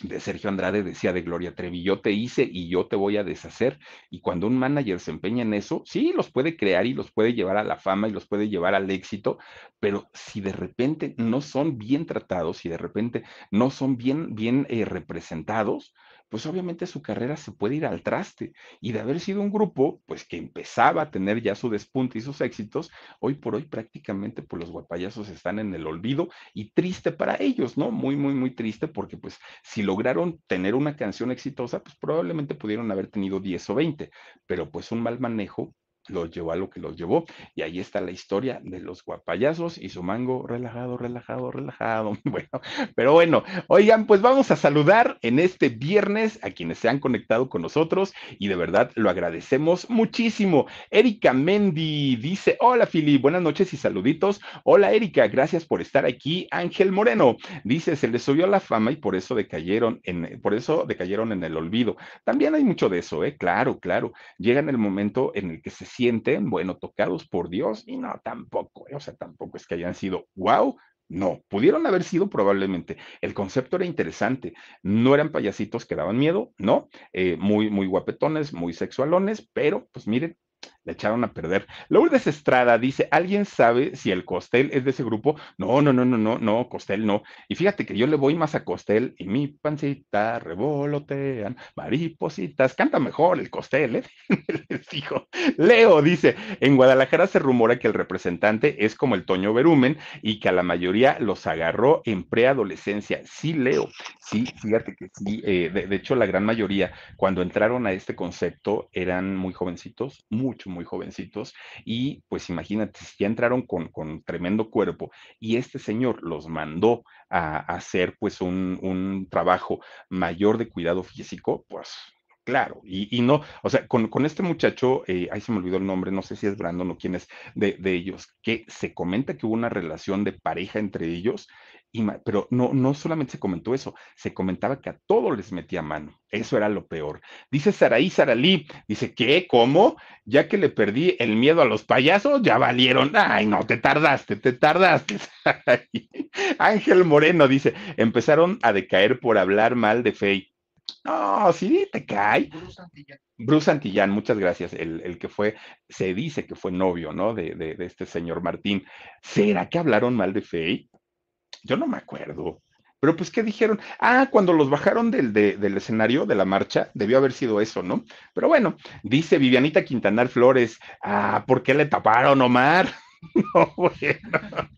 de Sergio Andrade decía de Gloria Trevi, yo te hice y yo te voy a deshacer. Y cuando un manager se empeña en eso, sí, los puede crear y los puede llevar a la fama y los puede llevar al éxito, pero si de repente no son bien tratados, si de repente no son bien, bien eh, representados, pues obviamente su carrera se puede ir al traste. Y de haber sido un grupo, pues que empezaba a tener ya su despunte y sus éxitos, hoy por hoy prácticamente pues los guapayazos están en el olvido y triste para ellos, ¿no? Muy, muy, muy triste porque pues si lograron tener una canción exitosa, pues probablemente pudieron haber tenido 10 o 20, pero pues un mal manejo los llevó a lo que los llevó. Y ahí está la historia de los guapayazos y su mango relajado, relajado, relajado. Bueno, pero bueno, oigan, pues vamos a saludar en este viernes a quienes se han conectado con nosotros y de verdad lo agradecemos muchísimo. Erika Mendy dice, hola Fili, buenas noches y saluditos. Hola Erika, gracias por estar aquí. Ángel Moreno dice, se les subió la fama y por eso decayeron en, por eso decayeron en el olvido. También hay mucho de eso, ¿eh? Claro, claro. Llega en el momento en el que se sienten, bueno, tocados por Dios y no, tampoco, ¿eh? o sea, tampoco es que hayan sido, wow, no, pudieron haber sido probablemente. El concepto era interesante. No eran payasitos que daban miedo, no, eh, muy, muy guapetones, muy sexualones, pero pues miren, le echaron a perder. Lourdes Estrada dice, ¿alguien sabe si el Costel es de ese grupo? No, no, no, no, no, no, Costel no. Y fíjate que yo le voy más a Costel y mi pancita revolotean, maripositas, canta mejor el Costel, ¿eh? Les dijo. Leo dice, en Guadalajara se rumora que el representante es como el Toño Berumen y que a la mayoría los agarró en preadolescencia. Sí, Leo, sí, fíjate que sí, eh, de hecho la gran mayoría cuando entraron a este concepto eran muy jovencitos, mucho, muy jovencitos, y pues imagínate, si ya entraron con, con tremendo cuerpo y este señor los mandó a, hacer pues un, un trabajo mayor de cuidado físico, pues Claro, y, y, no, o sea, con, con este muchacho, eh, ahí se me olvidó el nombre, no sé si es Brandon o quién es de, de, ellos, que se comenta que hubo una relación de pareja entre ellos pero no, no solamente se comentó eso, se comentaba que a todos les metía mano. Eso era lo peor. Dice Saraí Saralí, dice, ¿qué? ¿Cómo? Ya que le perdí el miedo a los payasos, ya valieron. Ay, no, te tardaste, te tardaste. Ángel Moreno dice, empezaron a decaer por hablar mal de Fey. No, sí, te cae. Bruce Antillán. muchas gracias. El, el, que fue, se dice que fue novio, ¿no? De, de, de, este señor Martín. ¿Será que hablaron mal de Fey? Yo no me acuerdo. Pero pues, ¿qué dijeron? Ah, cuando los bajaron del, de, del escenario de la marcha, debió haber sido eso, ¿no? Pero bueno, dice Vivianita Quintanar Flores, ah, ¿por qué le taparon, Omar? no, bueno.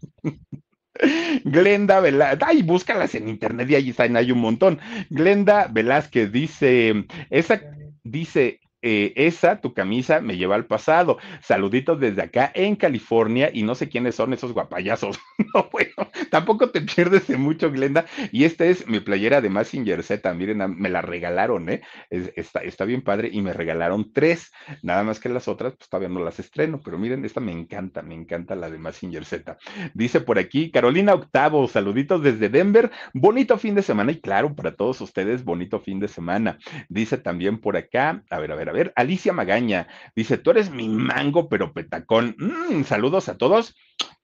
Glenda Velázquez, ay, búscalas en internet y ahí están, hay un montón. Glenda Velázquez dice, esa, dice, eh, esa, tu camisa, me lleva al pasado. Saluditos desde acá en California y no sé quiénes son esos guapayazos. no, bueno, tampoco te pierdes de mucho, Glenda. Y esta es mi playera de Massinger Z. Miren, me la regalaron, ¿eh? está, está bien padre y me regalaron tres. Nada más que las otras, pues todavía no las estreno, pero miren, esta me encanta, me encanta la de Massinger Z. Dice por aquí Carolina Octavo, saluditos desde Denver. Bonito fin de semana y claro, para todos ustedes, bonito fin de semana. Dice también por acá, a ver, a ver a ver, Alicia Magaña dice, tú eres mi mango, pero petacón. Mm, saludos a todos.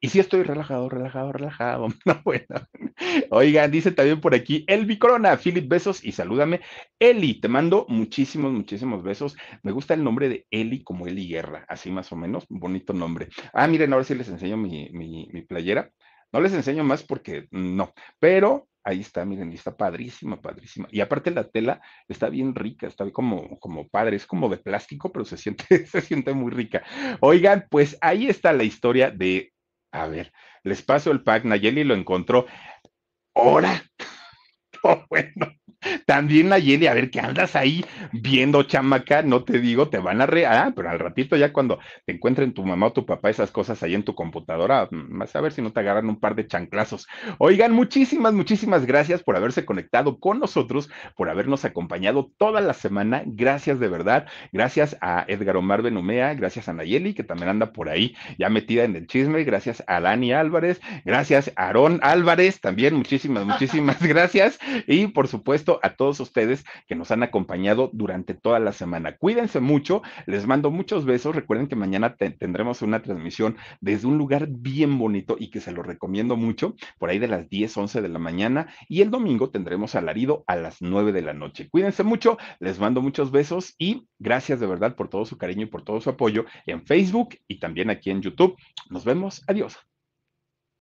Y sí estoy relajado, relajado, relajado. No, bueno. Oigan, dice también por aquí Elvi Corona, Philip, besos y salúdame. Eli, te mando muchísimos, muchísimos besos. Me gusta el nombre de Eli como Eli Guerra, así más o menos, bonito nombre. Ah, miren, ahora sí les enseño mi, mi, mi playera. No les enseño más porque no, pero Ahí está, miren, está padrísima, padrísima. Y aparte la tela está bien rica, está como, como padre, es como de plástico, pero se siente, se siente muy rica. Oigan, pues ahí está la historia de, a ver, les paso el pack, Nayeli lo encontró. ¡Hora! Oh, bueno, también Nayeli, a ver, ¿qué andas ahí viendo, chamaca? No te digo, te van a re... Ah, pero al ratito ya cuando te encuentren tu mamá o tu papá esas cosas ahí en tu computadora, mm, vas a ver si no te agarran un par de chanclazos. Oigan, muchísimas, muchísimas gracias por haberse conectado con nosotros, por habernos acompañado toda la semana. Gracias de verdad. Gracias a Edgar Omar Benumea, gracias a Nayeli, que también anda por ahí ya metida en el chisme. Gracias a Dani Álvarez, gracias a Aarón Álvarez, también muchísimas, muchísimas gracias. Y por supuesto, a todos ustedes que nos han acompañado durante toda la semana. Cuídense mucho, les mando muchos besos. Recuerden que mañana tendremos una transmisión desde un lugar bien bonito y que se lo recomiendo mucho, por ahí de las 10, 11 de la mañana. Y el domingo tendremos alarido a las 9 de la noche. Cuídense mucho, les mando muchos besos y gracias de verdad por todo su cariño y por todo su apoyo en Facebook y también aquí en YouTube. Nos vemos. Adiós.